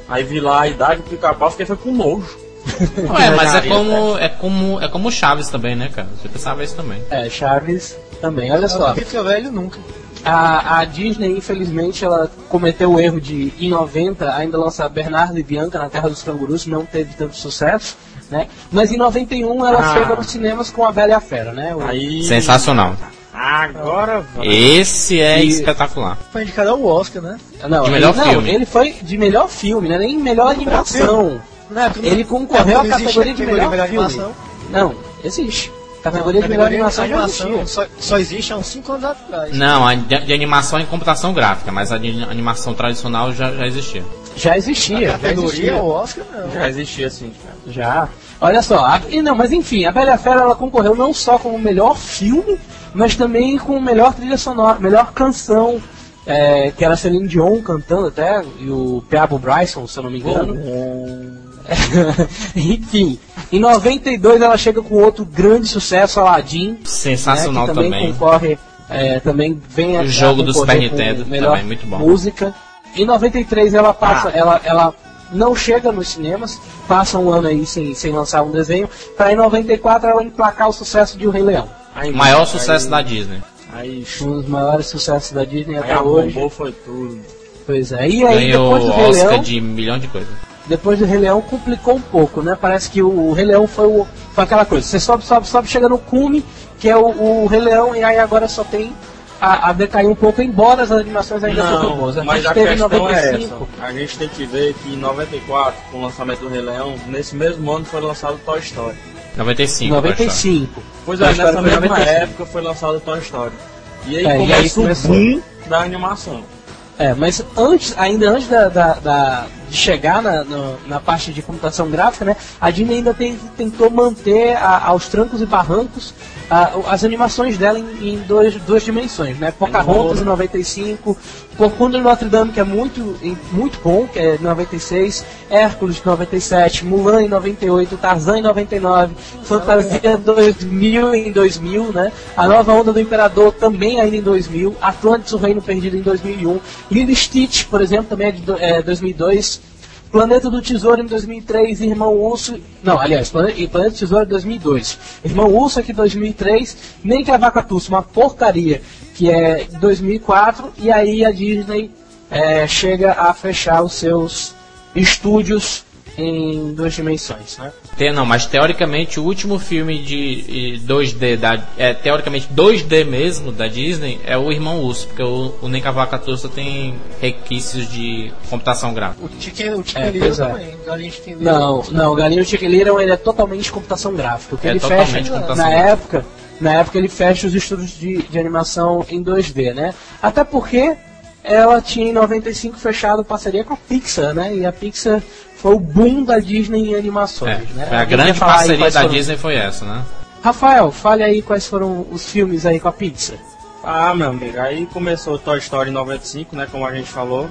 aí vi lá a idade do pica-pau, fiquei foi com nojo. *laughs* Ué, mas é como, é como, é como Chaves também, né, cara? Você pensava isso também. É, Chaves também. Olha só. Fica velho nunca. A, a Disney, infelizmente, ela cometeu o erro de, em 90, ainda lançar Bernardo e Bianca na Terra dos Cangurus, não teve tanto sucesso, né? Mas em 91 ela Ah. chega nos cinemas com A Bela e a Fera, né? O- Aí. Sensacional. Agora vai. Esse é E- espetacular. Foi indicado ao Oscar, né? Não, De melhor ele, não, filme. ele foi de melhor filme, né? Nem melhor animação. Não, Ele não- concorreu à não categoria de melhor filme. animação. Não, existe. Categoria de melhor animação já existia. só, só existe há uns 5 anos atrás. Não, a de, de animação em computação gráfica, mas a de animação tradicional já, já existia. Já existia, já Categoria, existia. o Oscar não. Já existia cara. Já. Olha só, a- e não, mas enfim, a Bela Fera ela concorreu não só como melhor filme, mas também com melhor trilha sonora, melhor canção, é, que era Celine Dion cantando até, e o Peabo Bryson, se eu não me engano. *laughs* enfim, em 92 ela chega com outro grande sucesso, Aladdin, Sensacional né, que também, também. concorre, é, também vem a O jogo a do Super com Nintendo melhor também, muito bom. Música. Em 93 ela passa, Ah. ela, ela não chega nos cinemas, passa um ano aí sem, sem lançar um desenho, para em 94 ela emplacar o sucesso de O Rei Leão. Aí, O maior aí- sucesso da Disney. Aí, Um dos maiores sucessos da Disney aí até hoje. bombou foi tudo. Pois é. E aí Ganhou depois do Rei Oscar Leão, de milhão de coisas. depois do Rei Leão complicou um pouco, né? Parece que o, o Rei Leão foi, o, foi aquela coisa. Você sobe, sobe, sobe, chega no cume, que é o, o Rei Leão, e aí agora só tem a, a decair um pouco, embora as animações ainda sejam boas. A mas gente a teve questão 95. é essa. A gente tem que ver que em 94, com o lançamento do Rei Leão, nesse mesmo ano foi lançado Toy Story. 95. 95. Pois é, nessa mesma 95. época foi lançado Toy Story. E aí É, e aí começa o boom da animação. É, mas antes, ainda antes da, da- da- de chegar na, no- na parte de computação gráfica, né, a Disney ainda tem- tentou manter a- aos trancos e barrancos a- as animações dela em, em dois, duas dimensões, né? Pocahontas em 95, Corcunda de Notre Dame, que é muito, em- muito bom, que é 96, Hércules em 97, Mulan em 98, Tarzan em 99, Fantasia 2000 em 2000, né? A Nova Onda do Imperador também ainda em 2000, Atlantis, o Reino Perdido em 2001, Lilo Stitch, por exemplo, também é de é, 2002, Planeta do Tesouro em 2003, Irmão Urso. Não, aliás, Planeta, Planeta do Tesouro em 2002. Irmão Urso aqui em 2003, Nem que a Vaca Tussa, uma porcaria, que é em 2004. E aí a Disney é, chega a fechar os seus estúdios em duas dimensões, né? Te- não, mas teoricamente o último filme de, de 2D da é, teoricamente 2D mesmo da Disney é o Irmão Urso, porque o, o Nem Cavaca Tussa tem requisitos de computação gráfica. O Chicken, o Chicken É, Little é. Galinha de Chicken Não, não, o Galinho Chicken Little ele é totalmente computação gráfica. O que É ele totalmente fecha computação na gráfica. época, na época ele fecha os estudos de, de animação em 2D, né? Até porque ela tinha em 95 fechado parceria com a Pixar, né? E a Pixar foi o boom da Disney em animações, É, né? foi a Alguém grande parceria da foram- Disney foi essa, né? Rafael, fale aí quais foram os filmes aí com a Pixar. Ah, meu amigo, aí começou Toy Story em 95, né, como a gente falou.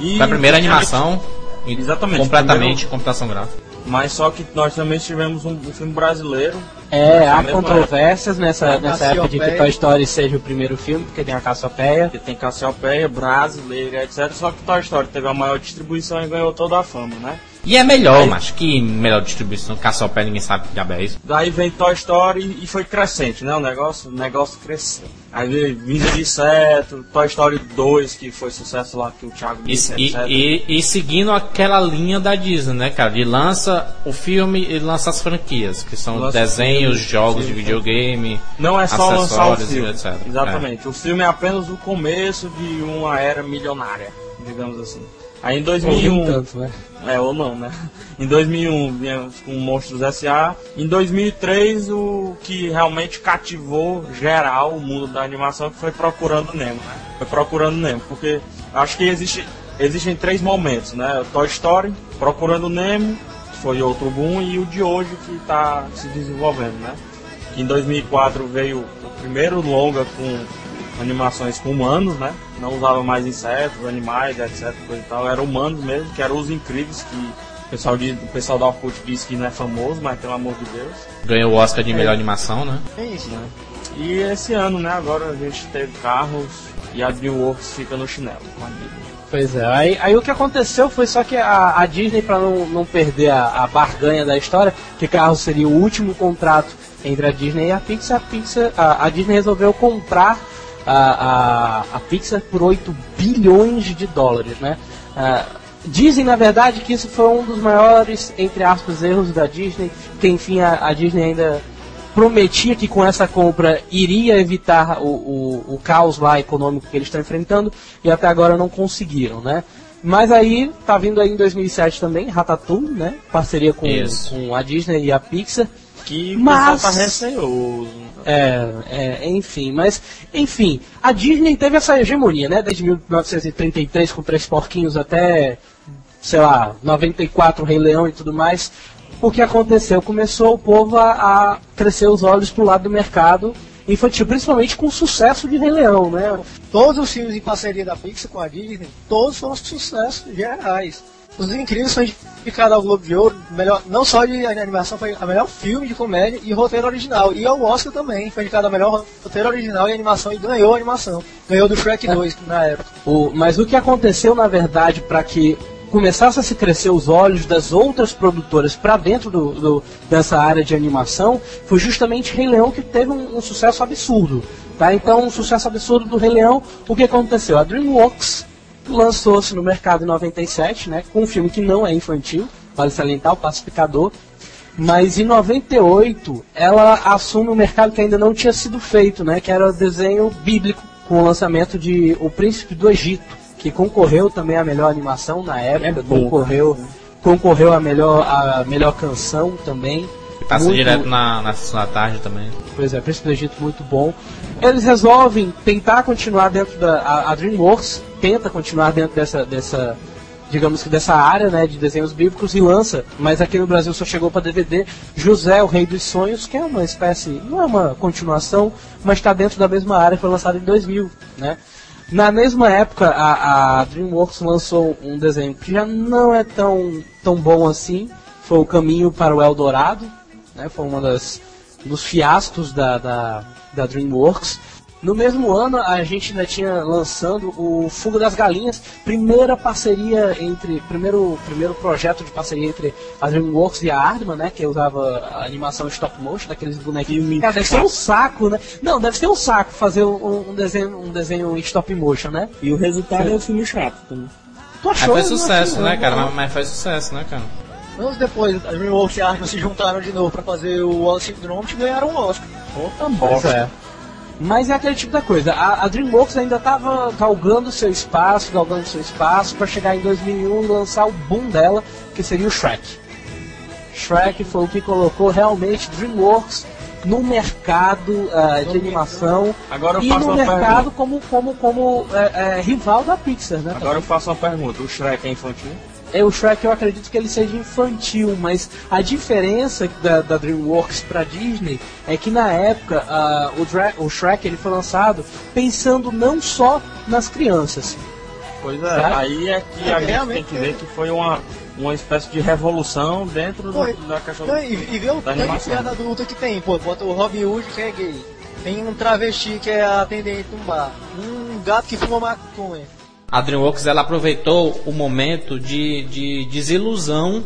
E Foi a primeira animação Exatamente, completamente computação gráfica. Mas só que nós também tivemos um, um filme brasileiro. É, há mesma controvérsias nessa, nessa época de que. Toy Story seja o primeiro filme, porque tem a Cassiopeia. Que tem Cassiopeia, brasileira, etc. Só que Toy Story teve a maior distribuição e ganhou toda a fama, né? E é melhor, mas que melhor distribuição. Caçopé ninguém sabe que diabo é isso. Daí vem Toy Story e foi crescente, né? O negócio, o negócio cresceu. Aí veio Vinda de Inseto, Toy Story 2, que foi sucesso lá que o Thiago disse, e, e- e seguindo aquela linha da Disney, né, cara? De lança o filme e lança as franquias, que são Lança desenhos, filme, jogos sim, de videogame. Não é só lançar o filme. etc. Exatamente. O filme é apenas o começo de uma era milionária, digamos assim. Aí em Um 2001, tanto, né? é ou não, né? Em 2001 viemos com Monstros S.A. Em 2003 o que realmente cativou geral o mundo da animação que foi Procurando Nemo, né? Foi Procurando Nemo, porque acho que existe existem três momentos, né? O Toy Story, Procurando Nemo, que foi outro boom e o de hoje que está se desenvolvendo, né? Em 2004 veio o primeiro longa com animações com humanos, né? Não usava mais insetos, animais, etc. Coisa e tal. Era humanos mesmo, que eram os incríveis que o pessoal, diz, o pessoal da Orkut diz que não é famoso, mas pelo amor de Deus. Ganhou o Oscar de melhor animação, né? É isso, né? E esse ano, né? Agora a gente teve carros e a DreamWorks fica no chinelo com a Disney. Pois é, aí, aí o que aconteceu foi só que a, a Disney, para não, não perder a, a barganha da história, que Carros seria o último contrato entre a Disney e a Pixar, a, Pixar, a, a Disney resolveu comprar a, a, a Pixar por 8 bilhões de dólares, né? Ah, dizem, na verdade, que isso foi um dos maiores, entre aspas, erros da Disney, que enfim a, a Disney ainda prometia que com essa compra iria evitar o, o, o caos lá econômico que eles estão enfrentando e até agora não conseguiram, né? Mas aí tá vindo aí em 2007 também Ratatouille, né? Parceria com, Isso. com a Disney e a Pixar. Que o Mas- pessoal tá receoso. É, é, enfim, mas enfim, a Disney teve essa hegemonia, né? Desde 1933 com Três Porquinhos até, sei lá, 94 Rei Leão e tudo mais. O que aconteceu? Começou o povo a, a crescer os olhos pro lado do mercado infantil, principalmente com o sucesso de Rei Leão, né? Todos os filmes em parceria da Pixar com a Disney, todos foram sucessos gerais. Os Incríveis foi indicado ao Globo de Ouro, melhor, não só de animação, foi a melhor filme de comédia e roteiro original. E ao Oscar também, foi indicado a melhor roteiro original e animação e ganhou a animação. Ganhou do Shrek 2 na época. O, mas o que aconteceu, na verdade, para que começasse a se crescer os olhos das outras produtoras para dentro do, do- dessa área de animação foi justamente Rei Leão que teve um, um sucesso absurdo. Tá? Então, um sucesso absurdo do Rei Leão, o que aconteceu? A DreamWorks lançou-se no mercado em 97, né, com um filme que não é infantil, vale salientar, o Pacificador, mas em 98 ela assume um mercado que ainda não tinha sido feito, né, que era o desenho bíblico, com o lançamento de O Príncipe do Egito, que concorreu também à melhor animação na época, É concorreu, concorreu à melhor, à melhor canção também. Passa Muito- direto na, na sessão da tarde também. Pois é, Príncipe do Egito muito bom. Eles resolvem tentar continuar dentro da. A, a DreamWorks tenta continuar dentro dessa, dessa. Digamos que dessa área né, de desenhos bíblicos e lança, mas aqui no Brasil só chegou para DVD José, o Rei dos Sonhos, que é uma espécie, não é uma continuação, mas está dentro da mesma área, foi lançado em 2000. Né? Na mesma época, a, a DreamWorks lançou um desenho que já não é tão, tão bom assim, foi O Caminho para o Eldorado, né? Foi das dos fiascos da, da, da DreamWorks. No mesmo ano, a gente ainda tinha lançando o Fuga das Galinhas, primeira parceria entre, primeiro, primeiro projeto de parceria entre a DreamWorks e a Aardman, né, que usava a animação stop motion, daqueles bonequinhos. Cara, deve ser um saco, né? Não, deve ser um saco fazer um, um desenho, um desenho em stop motion, né? E o resultado é o filme chato também. Tu Mas achou? foi Eu não sucesso, achei, né, não. cara? Mas, mas foi sucesso, né, cara? Anos depois, a DreamWorks e a Arkham se juntaram de novo pra fazer o Wallace Gromit e ganharam um Oscar. Puta bosta. é. Mas é aquele tipo da coisa. A, a DreamWorks ainda estava galgando seu espaço, galgando seu espaço para chegar em 2001 e lançar o boom dela, que seria o Shrek. Shrek foi o que colocou realmente DreamWorks no mercado ah, de animação Agora eu e faço no uma mercado pergunta. como como como é, é, rival da Pixar, né? Agora eu faço uma pergunta. O Shrek é infantil? É, o Shrek eu acredito que ele seja infantil, mas a diferença da, da DreamWorks para Disney é que na época o, Dra- o Shrek ele foi lançado pensando não só nas crianças. Pois é. Sabe? Aí é que a É, gente tem realmente que ver que foi uma, uma espécie de revolução dentro do- Foi. da questão Não, e, e vê o da tanto de piada adulta que tem, pô. Bota o Robin Hood que é gay. Tem um travesti que é atendente num bar. Um gato que fuma maconha. A DreamWorks ela aproveitou o momento de, de desilusão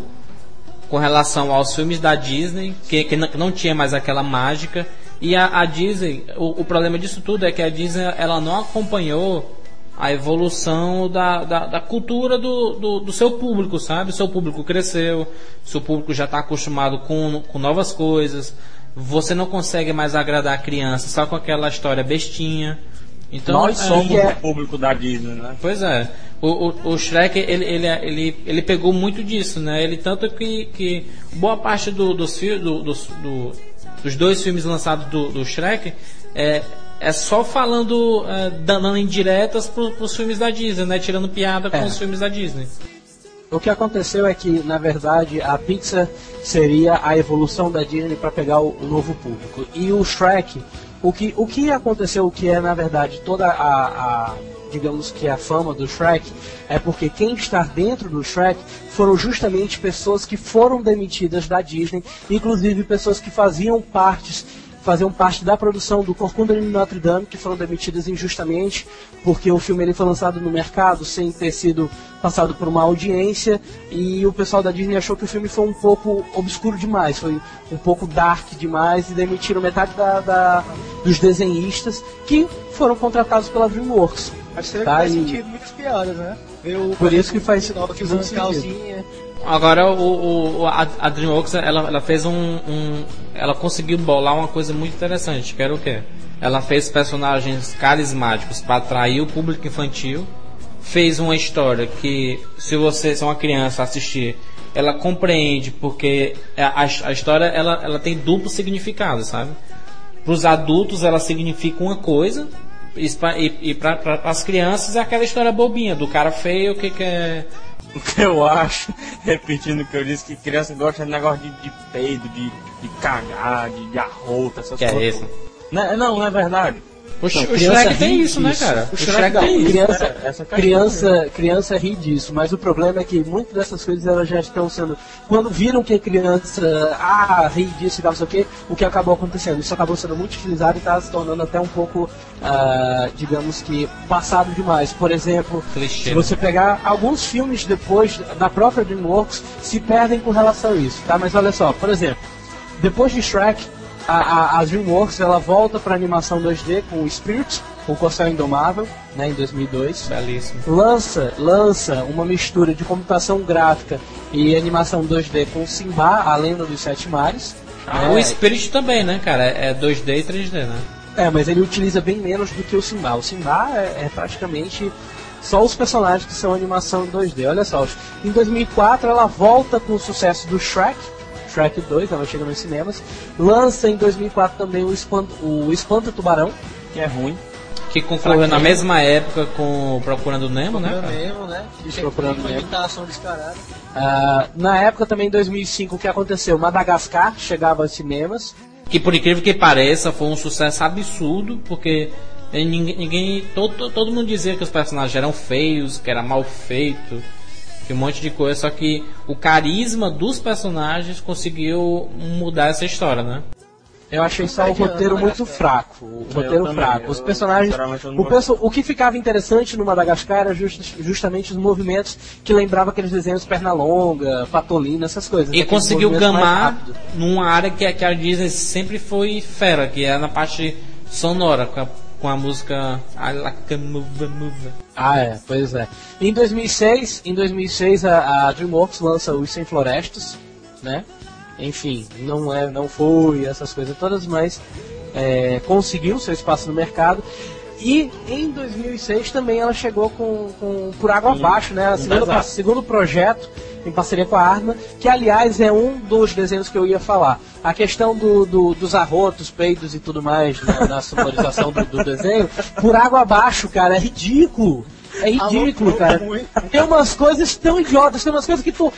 com relação aos filmes da Disney, que, que não- tinha mais aquela mágica. E a, a Disney, o, o problema disso tudo é que a Disney ela não acompanhou a evolução da, da, da cultura do, do, do seu público, sabe? O seu público cresceu, seu público já está acostumado com, com novas coisas. Você não consegue mais agradar a criança só com aquela história bestinha. Então, Nós é, somos é- o público da Disney, né? Pois é. O, o, o Shrek, ele, ele, ele, ele pegou muito disso, né? Ele tanto que, que boa parte do, dos, do, dos, do- dos dois filmes lançados do, do Shrek é, é só falando, é, dando indiretas pro, pros filmes da Disney, né? Tirando piada com É. os filmes da Disney. O que aconteceu é que, na verdade, a Pixar seria a evolução da Disney para pegar o, o novo público. E o Shrek, o que, o que aconteceu, o que é, na verdade, toda a, a- digamos que a fama do Shrek, é porque quem está dentro do Shrek foram justamente pessoas que foram demitidas da Disney, inclusive pessoas que faziam partes faziam parte da produção do Corcunda de Notre Dame, que foram demitidas injustamente, porque o filme ele foi lançado no mercado sem ter sido passado por uma audiência, e o pessoal da Disney achou que o filme foi um pouco obscuro demais, foi um pouco dark demais, e demitiram metade da, da- dos desenhistas que foram contratados pela DreamWorks. Acho que Tá, faz e- sentido muitas piadas, né? Ver o Por isso que faz nova que sentido. calcinha. Agora o, o- a, DreamWorks ela, ela fez um, um- ela conseguiu bolar uma coisa muito interessante, que era o quê? Ela fez personagens carismáticos para atrair o público infantil, fez uma história que se você se uma criança assistir, ela compreende porque a, a história ela, ela tem duplo significado, sabe? Para os adultos ela significa uma coisa e, para as crianças é aquela história bobinha do cara feio que quer O *laughs* que eu acho, repetindo o que eu disse, que criança gosta de negócio de, de peido, de, de cagar, de, de arrota, essas que é coisas. isso. Não, não, não é verdade. O, Sh- o Shrek tem isso, né, disso. cara? O O Shrek Shrek, tem isso, criança, é, essa questão criança, criança ri disso, mas o problema é que muitas dessas coisas elas já estão sendo. Quando viram que a criança ah, ri disso e tal, não sei o quê, o que acabou acontecendo? Isso acabou sendo muito utilizado e está se tornando até um pouco, ah, digamos que, passado demais. Por exemplo, Clichê, se você pegar alguns filmes depois da própria DreamWorks se perdem com relação a isso, tá? Mas olha só, por exemplo, depois de Shrek, a, a, a DreamWorks ela volta para animação 2D com o Spirit, o Corcel Indomável, né, em 2002. Belíssimo. Lança, lança uma mistura de computação gráfica e animação 2D com Simba, a lenda dos sete mares. Ah, o Spirit também, né, cara? É 2D e 3D, né? É, mas ele utiliza bem menos do que o Simba. O Simba é, é praticamente só os personagens que são animação em 2D. Olha só, em 2004 ela volta com o sucesso do Shrek, Shrek 2, ela chega nos cinemas. Lança em 2004 também o Espanta, o Espanta Tubarão, que é ruim. Que concorreu na mesma época com Procurando Nemo, né? Procurando Nemo, né? Procurando Nemo. imitação descarada. Uh, na época também, em 2005, o que aconteceu? Madagascar chegava aos cinemas. Que por incrível que pareça, foi um sucesso absurdo, porque ninguém, ninguém todo, todo mundo dizia que os personagens eram feios, que era mal feito, um monte de coisa, só que o carisma dos personagens conseguiu mudar essa história, né? Eu achei só o roteiro muito fraco. O roteiro fraco. Os personagens. O, perso o que ficava interessante no Madagascar era just justamente os movimentos que lembravam aqueles desenhos Pernalonga, Patolina, essas coisas. E conseguiu gamar numa área que, que a Disney sempre foi fera, que é na parte sonora, com a, com a música I like a move, move. Ah, é, pois é. Em 2006, em 2006 a, a DreamWorks lança Os Sem Florestas, né? enfim, não é, não foi essas coisas todas, mas é, conseguiu seu espaço no mercado. E em 2006 também ela chegou com, com por água abaixo, né? Segundo, segundo projeto em parceria com a Arma, que aliás é um dos desenhos que eu ia falar. A questão do, do dos arrotos, peidos e tudo mais né, na sonorização do, do desenho, por água abaixo, cara, é ridículo. É ridículo, cara. Tem umas coisas tão idiotas, tem umas coisas que tu,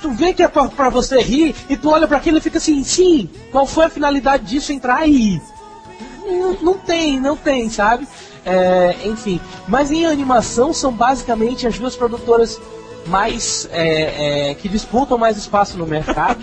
tu vê que é pra, pra você rir e tu olha para aquilo e fica assim, sim, qual foi a finalidade disso entrar aí? Não, não tem, não tem, sabe? É, enfim, mas em animação são basicamente as duas produtoras mais é, é, que disputam mais espaço no mercado.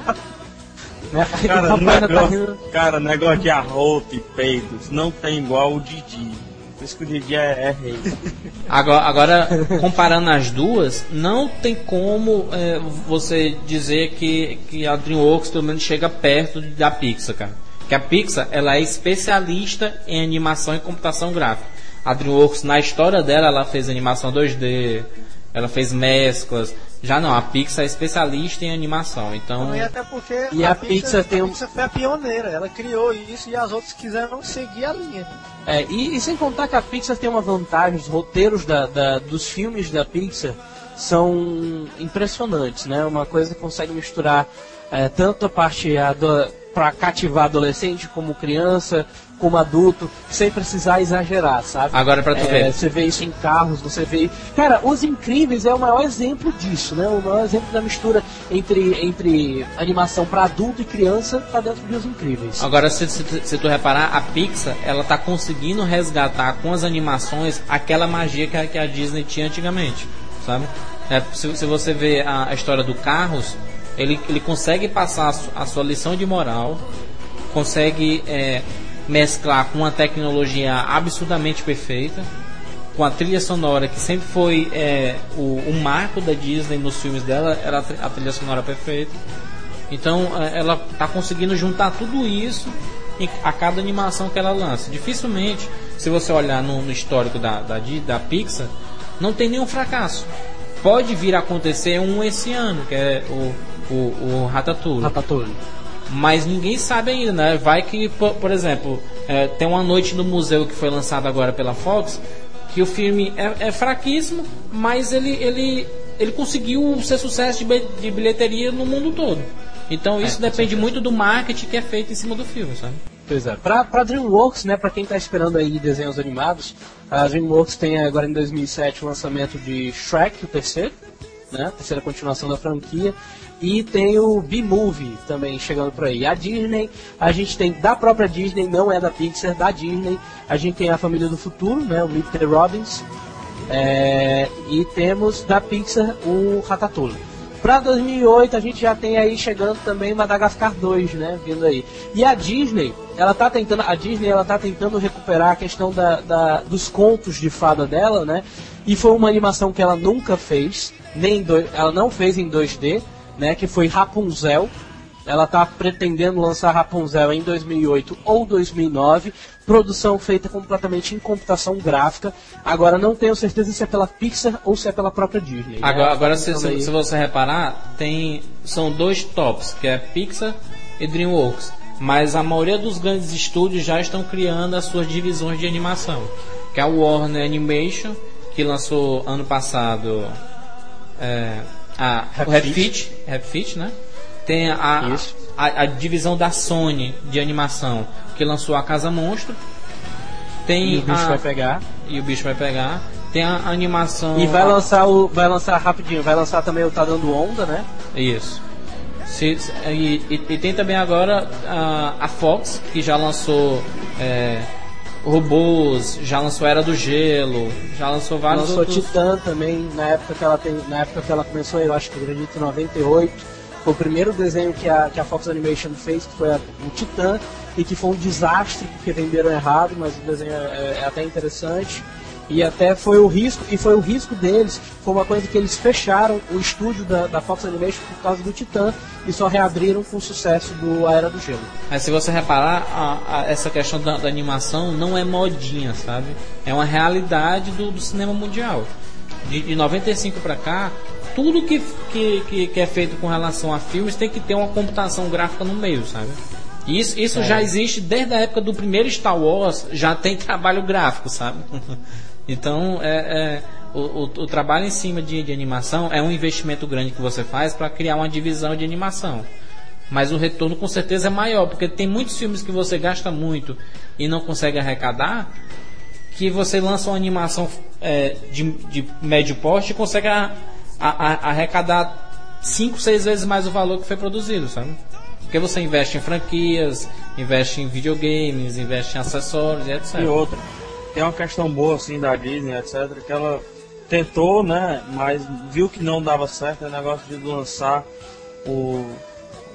*laughs* né? cara, tá negócio, tá cara, negócio de arroto e peidos não tem igual o Didi. Por isso que o Didi é, é rei. *laughs* Agora, agora, comparando as duas, não tem como é, você dizer que, que a DreamWorks pelo menos chega perto da Pixar, cara. Que a Pixar ela é especialista em animação e computação gráfica. A DreamWorks, na história dela, ela fez animação 2D, ela fez mesclas. Já não, a Pixar é especialista em animação, então... E até porque e a, a Pixar, Pixar, tem a Pixar foi a pioneira, ela criou isso e as outras quiseram seguir a linha. É, e, e, sem contar que a Pixar tem uma vantagem, os roteiros da, da, dos filmes da Pixar são impressionantes, né? Uma coisa que consegue misturar é, tanto a parte para cativar adolescente como criança, como adulto, sem precisar exagerar, sabe? Agora pra tu é, ver. Você vê isso em carros, você vê. Cara, Os Incríveis é o maior exemplo disso, né? O maior exemplo da mistura entre, entre animação para adulto e criança tá dentro de Os Incríveis. Agora, se, se, se, tu reparar, a Pixar, ela tá conseguindo resgatar com as animações aquela magia que a, que a Disney tinha antigamente, sabe? É, se, se você vê a, a história do Carros, ele, ele consegue passar a, su, a sua lição de moral, consegue é, mesclar com uma tecnologia absurdamente perfeita, com a trilha sonora que sempre foi é, o, o, marco da Disney nos filmes dela, era a trilha sonora perfeita. Então é, ela está conseguindo juntar tudo isso a cada animação que ela lança. Dificilmente, se você olhar no, no histórico da, da, da Pixar, não tem nenhum fracasso. Pode vir a acontecer um esse ano, que é o, o, o Ratatouille. Ratatouille mas ninguém sabe ainda, né? Vai que, por, por exemplo, é, tem uma noite no museu que foi lançado agora pela Fox, que o filme é, é fraquíssimo, mas ele, ele, ele conseguiu ser sucesso de, de bilheteria no mundo todo. Então isso é, depende muito do marketing que é feito em cima do filme, sabe? Pois é. Pra, pra DreamWorks, né, pra quem tá esperando aí desenhos animados, a DreamWorks tem agora em 2007 o lançamento de Shrek, o terceiro, né, terceira continuação da franquia. E tem o B-Movie também chegando por aí. A Disney, a gente tem da própria Disney, não é da Pixar, da Disney. A gente tem a Família do Futuro, né, o Mr. Robbins. É, e temos da Pixar o Ratatouille. Para 2008 a gente já tem aí chegando também Madagascar 2, né, vindo aí. E a Disney, ela tá tentando, a Disney ela tá tentando recuperar a questão da, da dos contos de fada dela, né? E foi uma animação que ela nunca fez, nem do, ela não fez em 2D né, que foi Rapunzel. Ela está pretendendo lançar Rapunzel em 2008 ou 2009. Produção feita completamente em computação gráfica. Agora não tenho certeza se é pela Pixar ou se é pela própria Disney. Agora, né? agora se, Então, se- aí- se você reparar, tem são dois tops, que é Pixar e DreamWorks. Mas a maioria dos grandes estúdios já estão criando as suas divisões de animação. Que é a Warner Animation, que lançou ano passado é, a, Rap o Rap Fit. Fit, Rap Fit, né? Tem a, a, a divisão da Sony de animação, que lançou a Casa Monstro. Tem E o bicho a- vai pegar. e o bicho vai pegar. Tem a animação. E vai lançar o. Vai lançar rapidinho, vai lançar também o Tá Dando Onda, né? Isso. Se- se- e, e- e tem também agora a, a Fox, que já lançou é, robôs, já lançou Era do Gelo, já lançou vários Lançou outros. Titã também, na época que ela tem. Na época que ela começou, eu acho que eu acredito em 98. Foi o primeiro desenho que a, que a Fox Animation fez, que foi o Titã, e que foi um desastre porque venderam errado, mas o desenho é, é até interessante. E até foi o risco, e foi o risco deles, foi uma coisa que eles fecharam o estúdio da, da Fox Animation por causa do Titã e só reabriram com o sucesso do A Era do Gelo. Mas se você reparar, a- a- essa questão da, da animação não é modinha, sabe? É uma realidade do, do cinema mundial. De, de 95 pra cá, tudo que, que, que, que é feito com relação a filmes tem que ter uma computação gráfica no meio, sabe? E Isso, isso já existe desde a época do primeiro Star Wars, já tem *laughs* trabalho gráfico, sabe? *laughs* Então, é, é, o, o, o trabalho em cima de, de animação é um investimento grande que você faz para criar uma divisão de animação. Mas o retorno com certeza é maior, porque tem muitos filmes que você gasta muito e não consegue arrecadar, que você lança uma animação é, de, de médio porte e consegue a- a- a- arrecadar 5, 6 vezes mais o valor que foi produzido, sabe? Porque você investe em franquias, investe em videogames, investe em acessórios e etc. E outra, tem uma questão boa assim da Disney, etc, que ela tentou, né, mas viu que não dava certo, é negócio de lançar o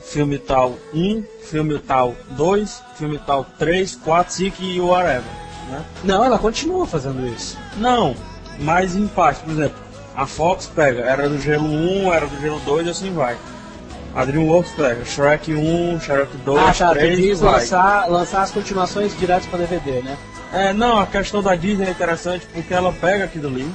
filme tal 1, filme tal 2, filme tal 3, 4, 5 e whatever, né? Não, ela continua fazendo isso. Não, mas em parte, por exemplo, a Fox pega Era do Gelo 1, Era do Gelo 2 e assim vai. A DreamWorks pega Shrek 1, Shrek 2, ah, tá, tu 3 e diz vai. lançar, lançar as continuações direto para DVD, né? É, não, a questão da Disney é interessante porque ela pega aquilo ali,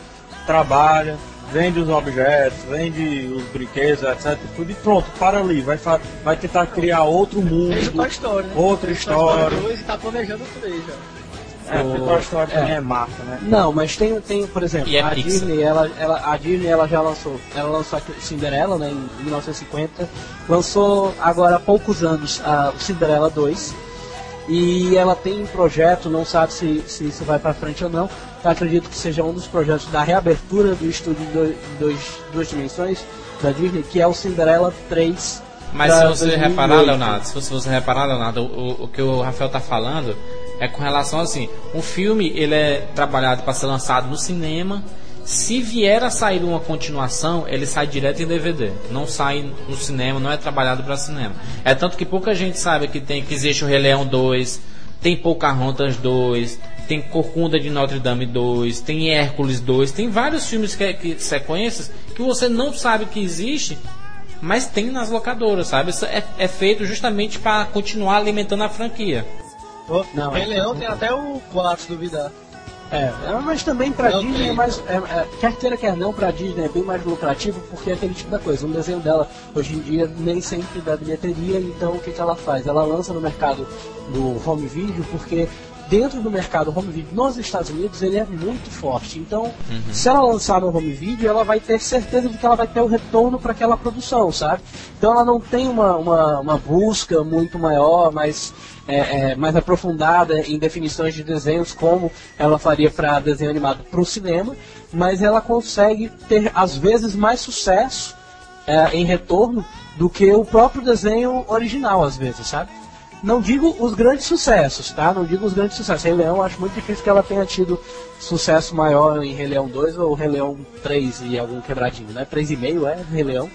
trabalha, vende os objetos, vende os brinquedos, etc. Tudo e pronto, para ali. Vai, vai tentar criar outro mundo, Story, né? outra história. 2 e tá planejando o 3 já. É, Toy Story É. também é marca, né? Não, mas tem, tem por exemplo, E é a. Disney, ela, ela, a Disney ela já lançou, ela lançou o Cinderela, né, em 1950, lançou agora há poucos anos a, o Cinderela 2, e ela tem um projeto, não sabe se, se isso vai para frente ou não, eu acredito que seja um dos projetos da reabertura do estúdio de dois, duas dimensões da Disney, que é o Cinderela 3. Mas se você 2008. reparar, Leonardo, se você, se você reparar, Leonardo, o, o que o Rafael tá falando é com relação assim, um filme ele é trabalhado para ser lançado no cinema. Se vier a sair uma continuação, ele sai direto em DVD. Não sai no cinema, não é trabalhado para cinema. É tanto que pouca gente sabe que tem que existe o Rei Leão 2, tem Pocahontas 2, tem Corcunda de Notre Dame 2, tem Hércules 2, tem vários filmes que, que sequências que você não sabe que existe, mas tem nas locadoras, sabe? Isso é, é feito justamente para continuar alimentando a franquia. Pô, Não, Rei é- Leão tem até o 4 duvidar. É, é, mas também pra Não Disney é mais. é, é, quer queira, quer não, pra Disney é bem mais lucrativo porque é aquele tipo da coisa. Um desenho dela hoje em dia nem sempre dá bilheteria, então o que, que ela faz? Ela lança no mercado do home video porque dentro do mercado home video nos Estados Unidos ele é muito forte. Então, se ela lançar no home video, ela vai ter certeza de que ela vai ter o retorno para aquela produção, sabe? Então ela não tem uma, uma, uma busca muito maior, mais, é, é, mais aprofundada em definições de desenhos como ela faria para desenho animado para o cinema, mas ela consegue ter às vezes mais sucesso é, em retorno do que o próprio desenho original às vezes, sabe? Não digo os grandes sucessos, tá? Não digo os grandes sucessos. Rei Leão, acho muito difícil que ela tenha tido sucesso maior em Rei Leão 2 ou Rei Leão 3 e algum quebradinho, né? 3,5 é Rei Leão.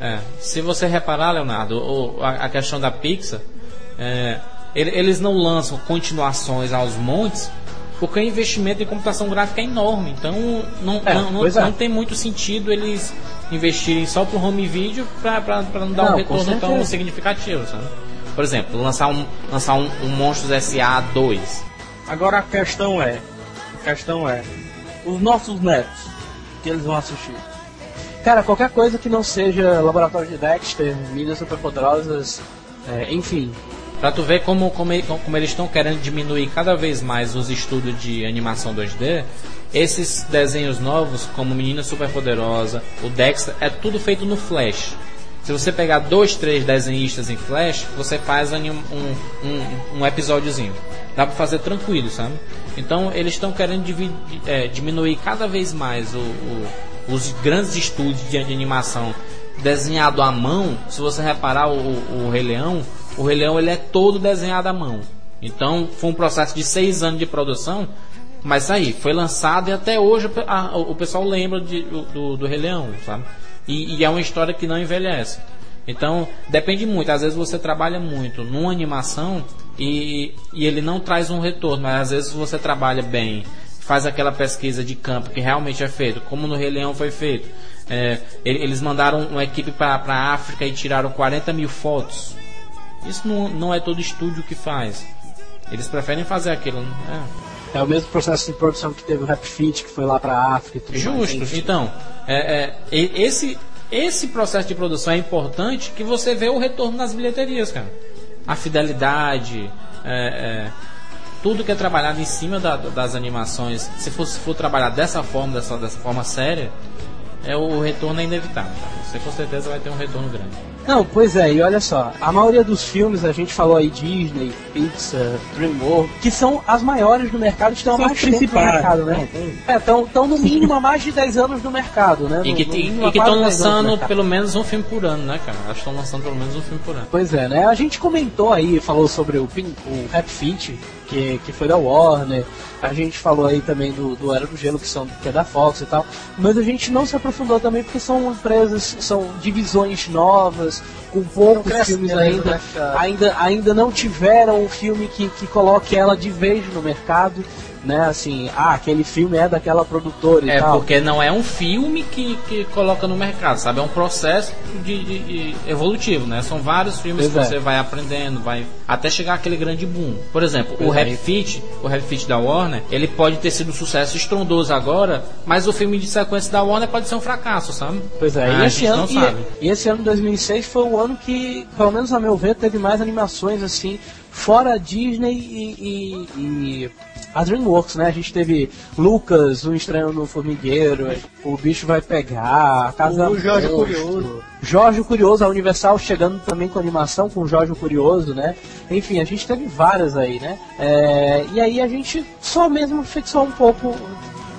É, se você reparar, Leonardo, o- a, a questão da Pixar, é, ele- eles não lançam continuações aos montes Porque o investimento em computação gráfica é enorme. Então não, É, não, não, é. não tem muito sentido eles investirem só pro home video pra não dar Não, um retorno tão significativo, sabe? Por exemplo, lançar um, lançar um, um Monstros S.A. 2. Agora a questão é, a questão é, os nossos netos, que eles vão assistir. Cara, qualquer coisa que não seja Laboratório de Dexter, Mídias Superpoderosas, é, enfim. Pra tu ver como, como, como eles estão querendo diminuir cada vez mais os estudos de animação 2D, esses desenhos novos, como Menina Superpoderosa, o Dexter, é tudo feito no Flash. Se você pegar dois, três desenhistas em Flash, você faz um, um, um, episódiozinho. Dá pra fazer tranquilo, sabe? Então eles estão querendo divi- é, diminuir cada vez mais o- o- os grandes estúdios de animação desenhado à mão. Se você reparar o, o, Rei Leão, o Rei Leão ele é todo desenhado à mão. Então foi um processo de seis anos de produção, mas aí foi lançado e até hoje a- o pessoal lembra de- do, do Rei Leão, sabe? E, e é uma história que não envelhece. Então depende muito. Às vezes você trabalha muito numa animação e, e ele não traz um retorno, mas às vezes você trabalha bem, faz aquela pesquisa de campo que realmente é feito, como no Rei Leão foi feito. É, ele- eles mandaram uma equipe para a África e tiraram 40 mil fotos. Isso não, não é todo estúdio que faz. Eles preferem fazer aquilo. né? É o mesmo processo de produção que teve o Rap Fit, que foi lá pra África e tudo mais. justo. enfim. Então, é, é, esse, esse processo de produção é importante que você vê o retorno nas bilheterias, cara. A fidelidade, é, é, tudo que é trabalhado em cima da- das animações, se for, se for trabalhar dessa forma, dessa, dessa forma séria, é, o retorno é inevitável. cara. Você com certeza vai ter um retorno grande. Não, pois é, e olha só, a maioria dos filmes, a gente falou aí Disney, Pixar, DreamWorks, que são as maiores do mercado, estão há mais tempo no mercado, né? É, estão no mínimo há mais de 10 anos no mercado, né? E No- e que estão 10 anos no lançando pelo menos um filme por ano, né, cara? Acho que estão lançando pelo menos um filme por ano. Pois é, né? A gente comentou aí, falou sobre o, Pin- o Rap Fit, que, que foi da Warner. A gente falou aí também do, do Era do Gelo, que, são, que é da Fox e tal. Mas a gente não se aprofundou também porque são empresas, são divisões novas, com poucos filmes ainda. cara? ainda. Ainda não tiveram um filme que, que coloque ela de vez no mercado. Né, assim, ah, aquele filme é daquela produtora e É, tal. porque não é um filme que, que coloca no mercado, sabe? É um processo de, de- de evolutivo, né? São vários filmes Pois que é. você vai aprendendo, vai até chegar aquele grande boom. Por exemplo, o Pois é. Rap Fit, o Rap Fit da Warner, ele pode ter sido um sucesso estrondoso agora, mas o filme de sequência da Warner pode ser um fracasso, sabe? Pois é, Ah, e, esse ano, e, e esse ano 2006 foi o ano que, pelo menos a meu ver, teve mais animações assim, fora Disney e, e- e a DreamWorks, né? A gente teve Lucas, um estranho no formigueiro, o bicho vai pegar, a casa O Jorge Monstro, Curioso. Jorge Curioso, a Universal chegando também com animação com o Jorge Curioso, né? Enfim, a gente teve várias aí, né? É, e aí a gente só mesmo fixou um pouco,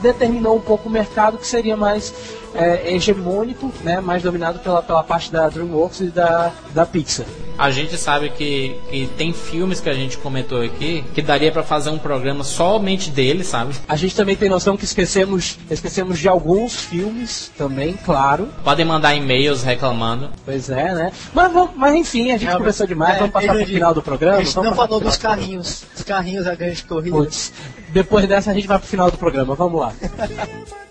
determinou um pouco o mercado que seria mais é, hegemônico, né? Mais dominado pela, pela parte da DreamWorks e da, da Pixar. A gente sabe que, que tem filmes que a gente comentou aqui que daria pra fazer um programa somente dele, sabe? A gente também tem noção que esquecemos, esquecemos de alguns filmes também, claro. Podem mandar e-mails reclamando. Pois é, né? Mas, mas enfim, a gente É, conversou demais, é, vamos passar pro ele- final do programa. A gente não falou pro dos carrinhos. Os carrinhos da grande corrida. Putz, depois dessa a gente vai pro final do programa, vamos lá. *laughs*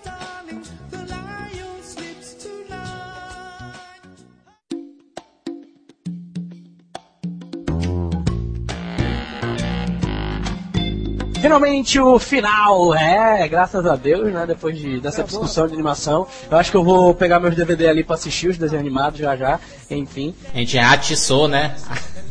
Finalmente o final, é, graças a Deus, né? Depois de, dessa discussão de animação. Eu acho que eu vou pegar meus DVD ali pra assistir os desenhos animados já já, enfim. A gente atiçou, né?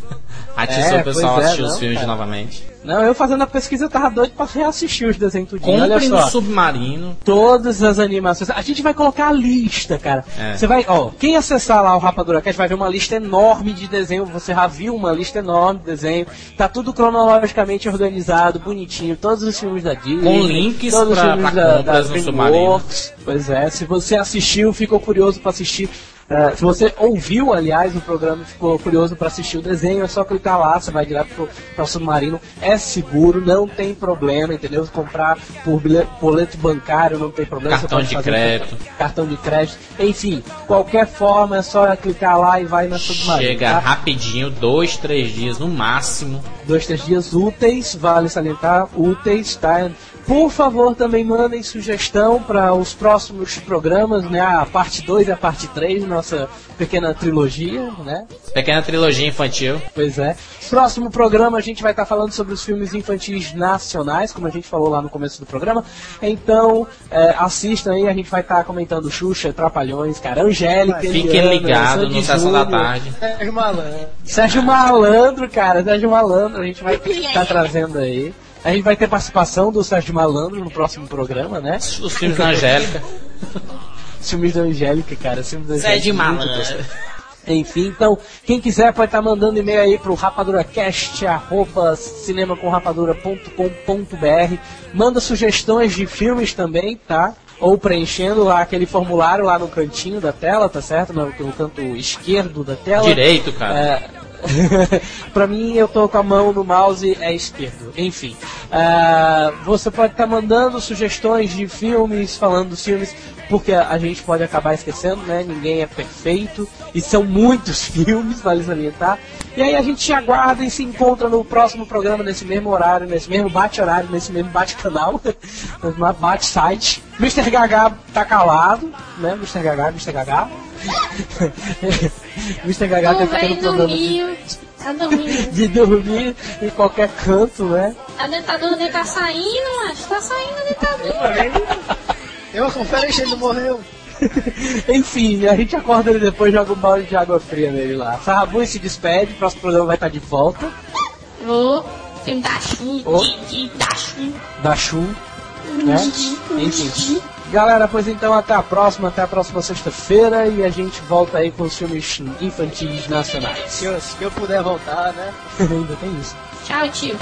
*laughs* atiçou É, o pessoal a é, assistir os não, filmes cara. novamente. Não, eu fazendo a pesquisa eu tava doido pra reassistir os desenhos tudinho. Olha Compre no só. Submarino. todas as animações. A gente vai colocar a lista, cara. É. Você vai, ó, quem acessar lá o Rapadura Cast vai ver uma lista enorme de desenho. Você já viu uma lista enorme de desenho. Tá tudo cronologicamente organizado, bonitinho. Todos os filmes da Disney. Com links todos os pra- filmes pra da, compras da no DreamWorks. Pois é, se você assistiu, ficou curioso pra assistir. Eh, se você ouviu, aliás, o programa e ficou curioso para assistir o desenho, é só clicar lá, você vai direto pro, pro Submarino. É seguro, não tem problema, entendeu? Comprar por boleto bancário não tem problema. Cartão de crédito. Cartão de crédito. Enfim, qualquer forma é só clicar lá e vai na Submarino. Chega tá? rapidinho, dois, três dias no máximo. Dois, três dias úteis, vale salientar, úteis, tá? Por favor, também mandem sugestão para os próximos programas, né? A parte 2 e a parte 3, nossa pequena trilogia, né? Pequena trilogia infantil. Pois é. Próximo programa a gente vai estar falando sobre os filmes infantis nacionais, como a gente falou lá no começo do programa. Então, é, assistam aí, a gente vai estar comentando Xuxa, Trapalhões, cara, Angélica, Fiquem ligados no Sessão da Tarde. Sérgio Malandro. Sérgio Malandro, cara, Sérgio Malandro, a gente vai estar trazendo aí. A gente vai ter participação do Sérgio Malandro no próximo programa, né? Os filmes da Angélica. Os *laughs* filmes da Angélica, cara. os filmes da Sérgio Angélica, muito Malandro. *laughs* Enfim, então, quem quiser pode estar mandando e-mail aí pro rapaduracast, arroba cinemacomrapadura.com.br. Manda sugestões de filmes também, tá? Ou preenchendo lá aquele formulário lá no cantinho da tela, tá certo? No, no canto esquerdo da tela. Direito, cara. É, *laughs* pra mim, eu tô com a mão no mouse, é esquerdo. Enfim, ah, você pode estar mandando sugestões de filmes, falando dos filmes, porque a gente pode acabar esquecendo, né? Ninguém é perfeito. E são muitos *laughs* filmes, vale salientar. E aí a gente te aguarda e se encontra no próximo programa, nesse mesmo horário, nesse mesmo bate-horário, nesse mesmo bate-canal, mesmo bate-site. Mr. Gaga tá calado, né? Mr. Gaga, Mr. Gaga. Mr. Gaga O tem pequeno velho problema de. Tá dormindo. de dormir em qualquer canto, né? A dentadura dele tá saindo, mas tá saindo a dentadura. Eu a conferência ele não morreu. *laughs* Enfim, a gente acorda ele depois joga um balde de água fria nele lá. Sarrabu se despede, o próximo programa vai estar de volta. Vou. Filme da Chu. Oh. Didi, Da Chu. Da Chu, né? Enfim. Galera, pois então até a próxima, até a próxima sexta-feira e a gente volta aí com os filmes infantis nacionais. Se eu, se eu puder voltar, né? *laughs* Ainda tem isso. Tchau, tio.